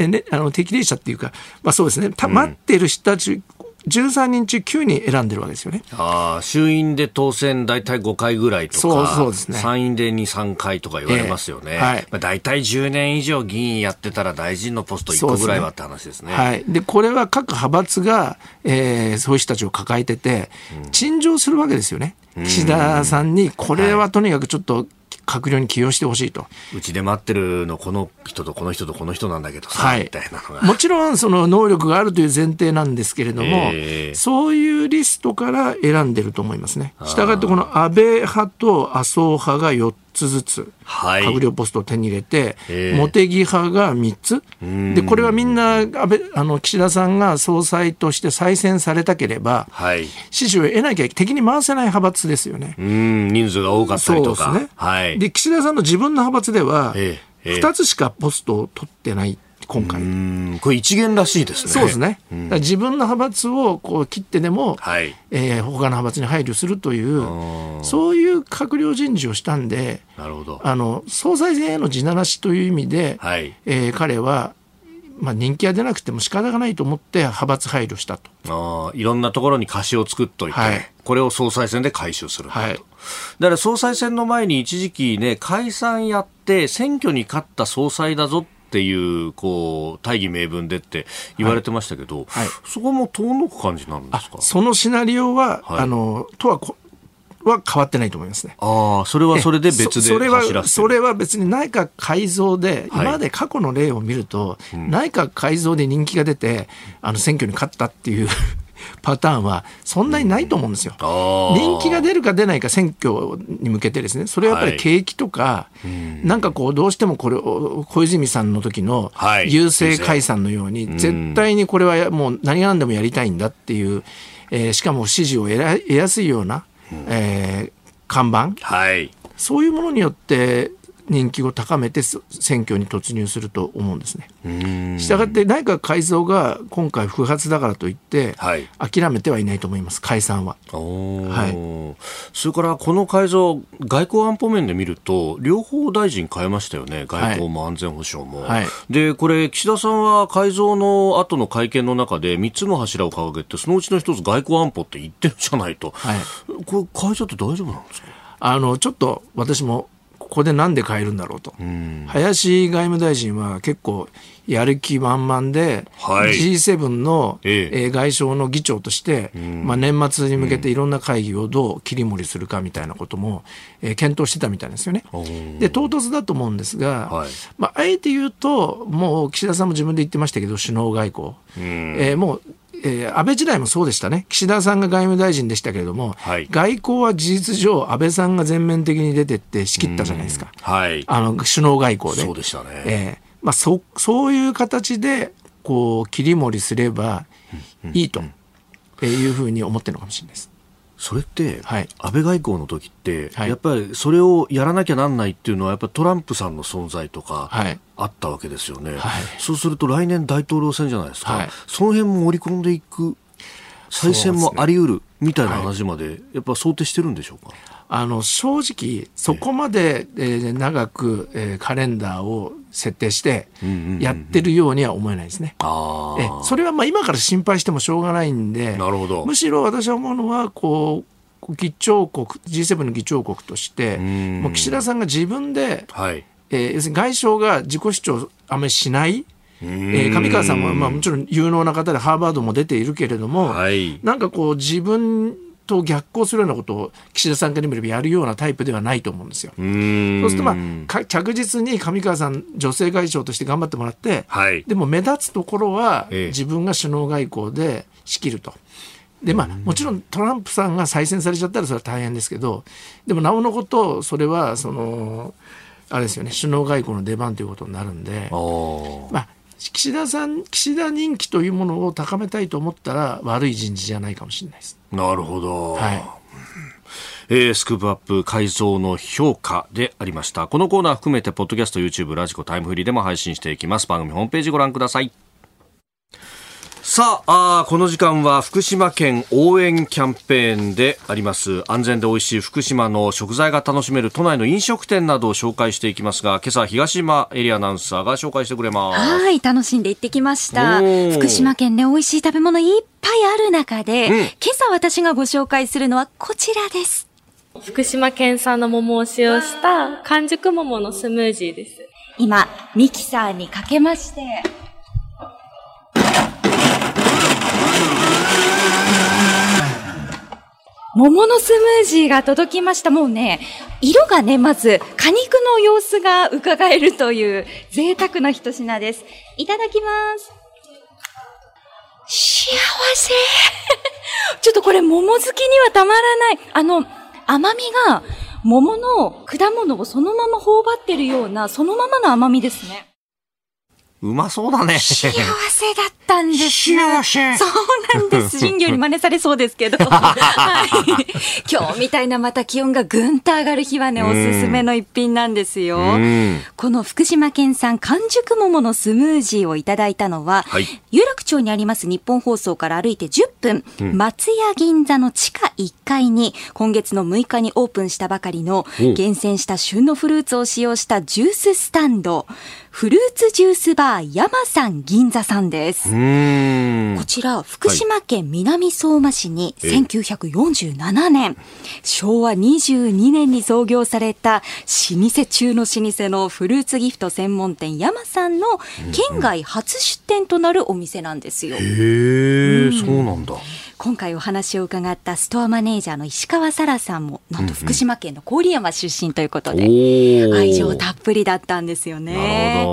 ね、あの適齢者っていうか、まあ、そうですね。待ってる人たち13人中9人選んでるわけですよね。ああ、衆院で当選大体5回ぐらいとか、そうそうですね。参院で2、3回とか言われますよね。えー、はい。まあ、大体10年以上議員やってたら大臣のポスト1個ぐらいはって話ですね。すねはい。で、これは各派閥が、えー、そういう人たちを抱えてて、陳情するわけですよね。岸田さんに、これはとにかくちょっと閣僚に起用してほしいと。うちで待ってるのこの人とこの人とこの人なんだけどさ、はい、みたいなのが。もちろんその能力があるという前提なんですけれども、えー、そういうリストから選んでると思いますね。したがってこの安倍派と麻生派が4つずつ閣僚ポストを手に入れて、茂木派が3つ。でこれはみんな安倍あの岸田さんが総裁として再選されたければ、はい、支持を得なきゃ敵に回せない派閥ですよね。人数が多かったりとか。そうですね、はい、で岸田さんの自分の派閥では、2つしかポストを取ってない今回。これ一元らしいですね。そうですね。自分の派閥をこう切ってでも、はい、えー、他の派閥に配慮するという、そういう閣僚人事をしたんで、なるほど。あの、総裁選への地ならしという意味で、はい、えー、彼は、まあ、人気が出なくても仕方がないと思って派閥配慮したと。あいろんなところに貸しを作っといて、はい、これを総裁選で回収すると、はい、だから総裁選の前に一時期ね解散やって選挙に勝った総裁だぞっていうこう大義名分でって言われてましたけど、はい。はい、そこも遠のく感じなんですか？そのシナリオは、はい、あのとはは変わってないと思いますね。ああ、それはそれで別でそれは、それは別に内閣改造で、今まで過去の例を見ると、内閣改造で人気が出て、あの選挙に勝ったっていうパターンはそんなにないと思うんですよ。人気が出るか出ないか選挙に向けてですね。それはやっぱり景気とか、はい、なんかこうどうしてもこれ小泉さんの時の郵政解散のように、絶対にこれはもう何が何でもやりたいんだっていう、えー、しかも支持を得やすいような、えー、看板、はい、そういうものによって人気を高めて選挙に突入すると思うんですね。したがって内閣改造が今回不発だからといって、はい、諦めてはいないと思います解散は。はい、それからこの改造外交安保面で見ると両方大臣変えましたよね。外交も安全保障も。はい、でこれ岸田さんは改造の後の会見の中で3つの柱を掲げてそのうちの1つ外交安保って言ってるじゃないと、はい、これ改造って大丈夫なんですか？あのちょっと私もここでなんで変えるんだろうと、林外務大臣は結構やる気満々で、はい、G7 の、ええ。外相の議長として、まあ、年末に向けていろんな会議をどう切り盛りするかみたいなことも、えー、検討してたみたいですよね。で唐突だと思うんですが、はい、まあ、あえて言うともう岸田さんも自分で言ってましたけど首脳外交、えー、もうえー、安倍時代もそうでしたね、岸田さんが外務大臣でしたけれども、はい、外交は事実上、安倍さんが全面的に出てって仕切ったじゃないですか、はい、あの首脳外交で。そうでしたね、えーまあ、そそういう形でこう切り盛りすればいいというふうに思ってるのかもしれないです。それって、はい、安倍外交の時って、はい、やっぱりそれをやらなきゃなんないっていうのは、やっぱりトランプさんの存在とか、あったわけですよね、はい、そうすると来年大統領選じゃないですか、その辺も盛り込んでいく、再選もあり得るみたいな話まで、やっぱ想定してるんでしょうか？あの正直、そこまで、えー、長く、えー、カレンダーを設定してやってるようには思えないですね。えそれはまあ今から心配してもしょうがないんでなるほど。むしろ私は思うのはこう議長国 G7 の議長国としてもう岸田さんが自分で、はい。えー、要するに外相が自己主張あんまりしない。えー、上川さんはまあもちろん有能な方でハーバードも出ているけれども、はい、なんかこう自分と逆行するようなことを岸田さんから見ればやるようなタイプではないと思うんですよ。そうすると、まあ、着実に上川さん女性外相として頑張ってもらって、はい、でも目立つところは自分が首脳外交で仕切ると。でまあ、もちろんトランプさんが再選されちゃったらそれは大変ですけどでもなおのことそれはそのあれですよね首脳外交の出番ということになるんで、まあ、岸田さん岸田人気というものを高めたいと思ったら悪い人事じゃないかもしれないです。なるほど。はい。えー、スクープアップ改造の評価でありました。このコーナー含めて、ポッドキャスト、YouTube、ラジコ、タイムフリーでも配信していきます。番組ホームページご覧ください。さああこの時間は福島県応援キャンペーンであります。安全で美味しい福島の食材が楽しめる都内の飲食店などを紹介していきますが今朝東島エリアアナウンサーが紹介してくれます。はい楽しんで行ってきました。福島県で美味しい食べ物いっぱいある中で、うん、今朝私がご紹介するのはこちらです。福島県産の桃を使用した完熟桃のスムージーです。今ミキサーにかけまして桃のスムージーが届きました。もうね、色がね、まず、果肉の様子が伺えるという贅沢な一品です。いただきます。幸せ [LAUGHS] ちょっとこれ桃好きにはたまらない。あの、甘みが桃の果物をそのまま頬張ってるような、そのままの甘みですね。うまそうだね。幸せだったんです。幸せ。そうなんです。[LAUGHS] 新業に真似されそうですけど。[LAUGHS] はい。今日みたいなまた気温がぐんと上がる日はね、おすすめの一品なんですよ。この福島県産完熟桃のスムージーをいただいたのは、はい、有楽町にあります日本放送から歩いて10分、うん、松屋銀座の地下1階に今月の6日にオープンしたばかりの厳選した旬のフルーツを使用したジューススタンド。フルーツジュースバー山さん銀座さんです。こちら、福島県南相馬市に1947年、昭和22年に創業された老舗中の老舗のフルーツギフト専門店山さんの県外初出店となるお店なんですよ。へえ、そうなんだ。今回お話を伺ったストアマネージャーの石川沙羅さんもなんと福島県の郡山出身ということで、愛情たっぷりだったんですよね。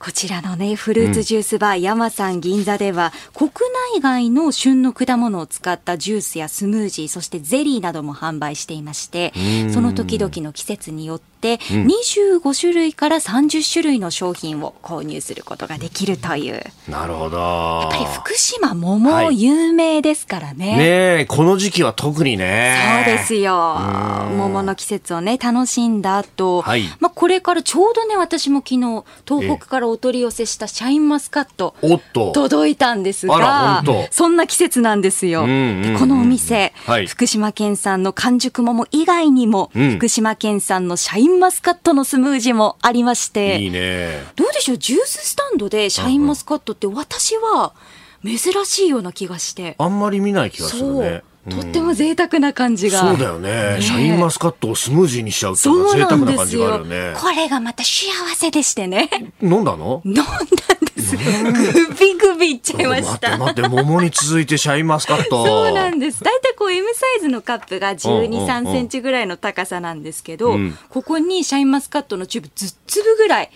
こちらのねフルーツジュースバー、山さん銀座では国内外の旬の果物を使ったジュースやスムージーそしてゼリーなども販売していましてその時々の季節によってで、うん、25種類から30種類の商品を購入することができるという。なるほど。やっぱり福島桃有名ですか？らね。はい、ねこの時期は特にね。そうですよ。桃の季節をね、楽しんだ後、はい、まあこれからちょうどね、私も昨日、東北からお取り寄せしたシャインマスカット、おっと届いたんですが、そんな季節なんですよ。このお店、はい、福島県産の完熟桃以外にも、うん、福島県産のシャインンマスカットのスムージーもありまして。いいね。どうでしょうジューススタンドでシャインマスカットって私は珍しいような気がして。あんまり見ない気がするね。とっても贅沢な感じが。そうだよね。シャインマスカットをスムージーにしちゃうっていうのは贅沢な感じがあるよね。これがまた幸せでしてね。飲んだの？飲んだんです。グビグビいっちゃいました。待って待って、桃に続いてシャインマスカット。そうなんです。だいたいこう M サイズのカップが12、3センチぐらいの高さなんですけど、ここにシャインマスカットのチューブ10粒ぐらい。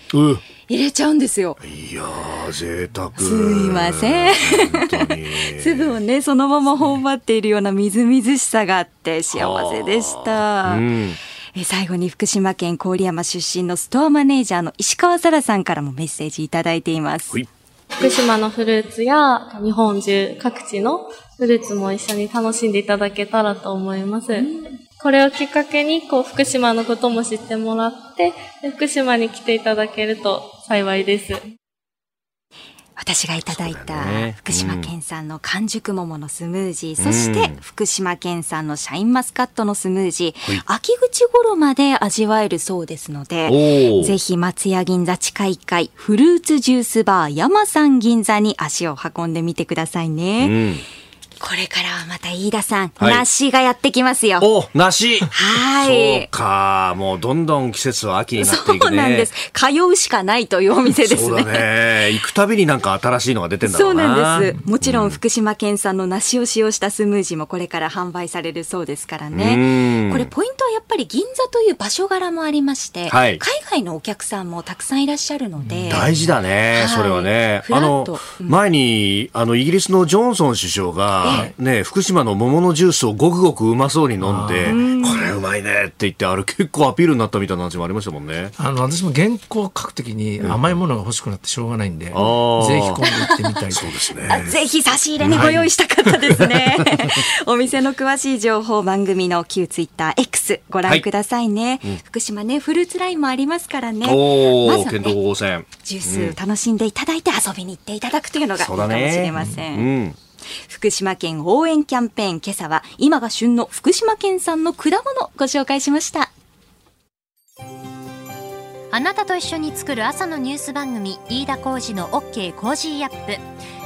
うん入れちゃうんですよ。いやー、贅沢。すいません。粒を [LAUGHS] ね、そのまま頬張っているようなみずみずしさがあって幸せでした。うん、え最後に福島県郡山出身のストアマネージャーの石川沙羅さんからもメッセージいただいています。福島のフルーツや日本中各地のフルーツも一緒に楽しんでいただけたらと思います。うんこれをきっかけに、こう、福島のことも知ってもらって、福島に来ていただけると幸いです。私がいただいた福島県産の完熟桃のスムージー、そして福島県産のシャインマスカットのスムージー、秋口頃まで味わえるそうですので、ぜひ松屋銀座地下1階フルーツジュースバー山さん銀座に足を運んでみてくださいね。うんこれからはまた飯田さん、はい、梨がやってきますよ。お、梨はい。そうか。もうどんどん季節は秋になっていくね。そうなんです。通うしかないというお店ですね。そうだね。行くたびになんか新しいのが出てんだろうな。そうなんです。もちろん福島県産の梨を使用したスムージーもこれから販売されるそうですからね。これポイントはやっぱり銀座という場所柄もありまして、はい、海外のお客さんもたくさんいらっしゃるので。大事だね。はい、それはね。あの、うん、前に、あの、イギリスのジョンソン首相が、ね、福島の桃のジュースをごくごくうまそうに飲んで、これうまいねって言って、あれ結構アピールになったみたいな話もありましたもんね。あの、私も原稿書くときに甘いものが欲しくなってしょうがないんで、うん、ぜひ今度行ってみたいそうですね。ぜひ差し入れにご用意したかったですね。はい、お店の詳しい情報、番組の旧ツイッター X ご覧くださいね。はいうん、福島ね、フルーツラインもありますからね。まずは、ね、県道線。ジュース楽しんでいただいて遊びに行っていただくというのがいいかもしれません。うん福島県応援キャンペーン今朝は今が旬の福島県産の果物ご紹介しました。あなたと一緒に作る朝のニュース番組飯田浩二の OK コージーアップ。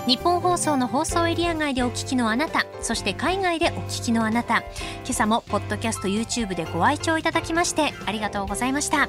日本放送の放送エリア外でお聞きのあなたそして海外でお聞きのあなた。今朝もポッドキャスト YouTube でご愛聴いただきましてありがとうございました。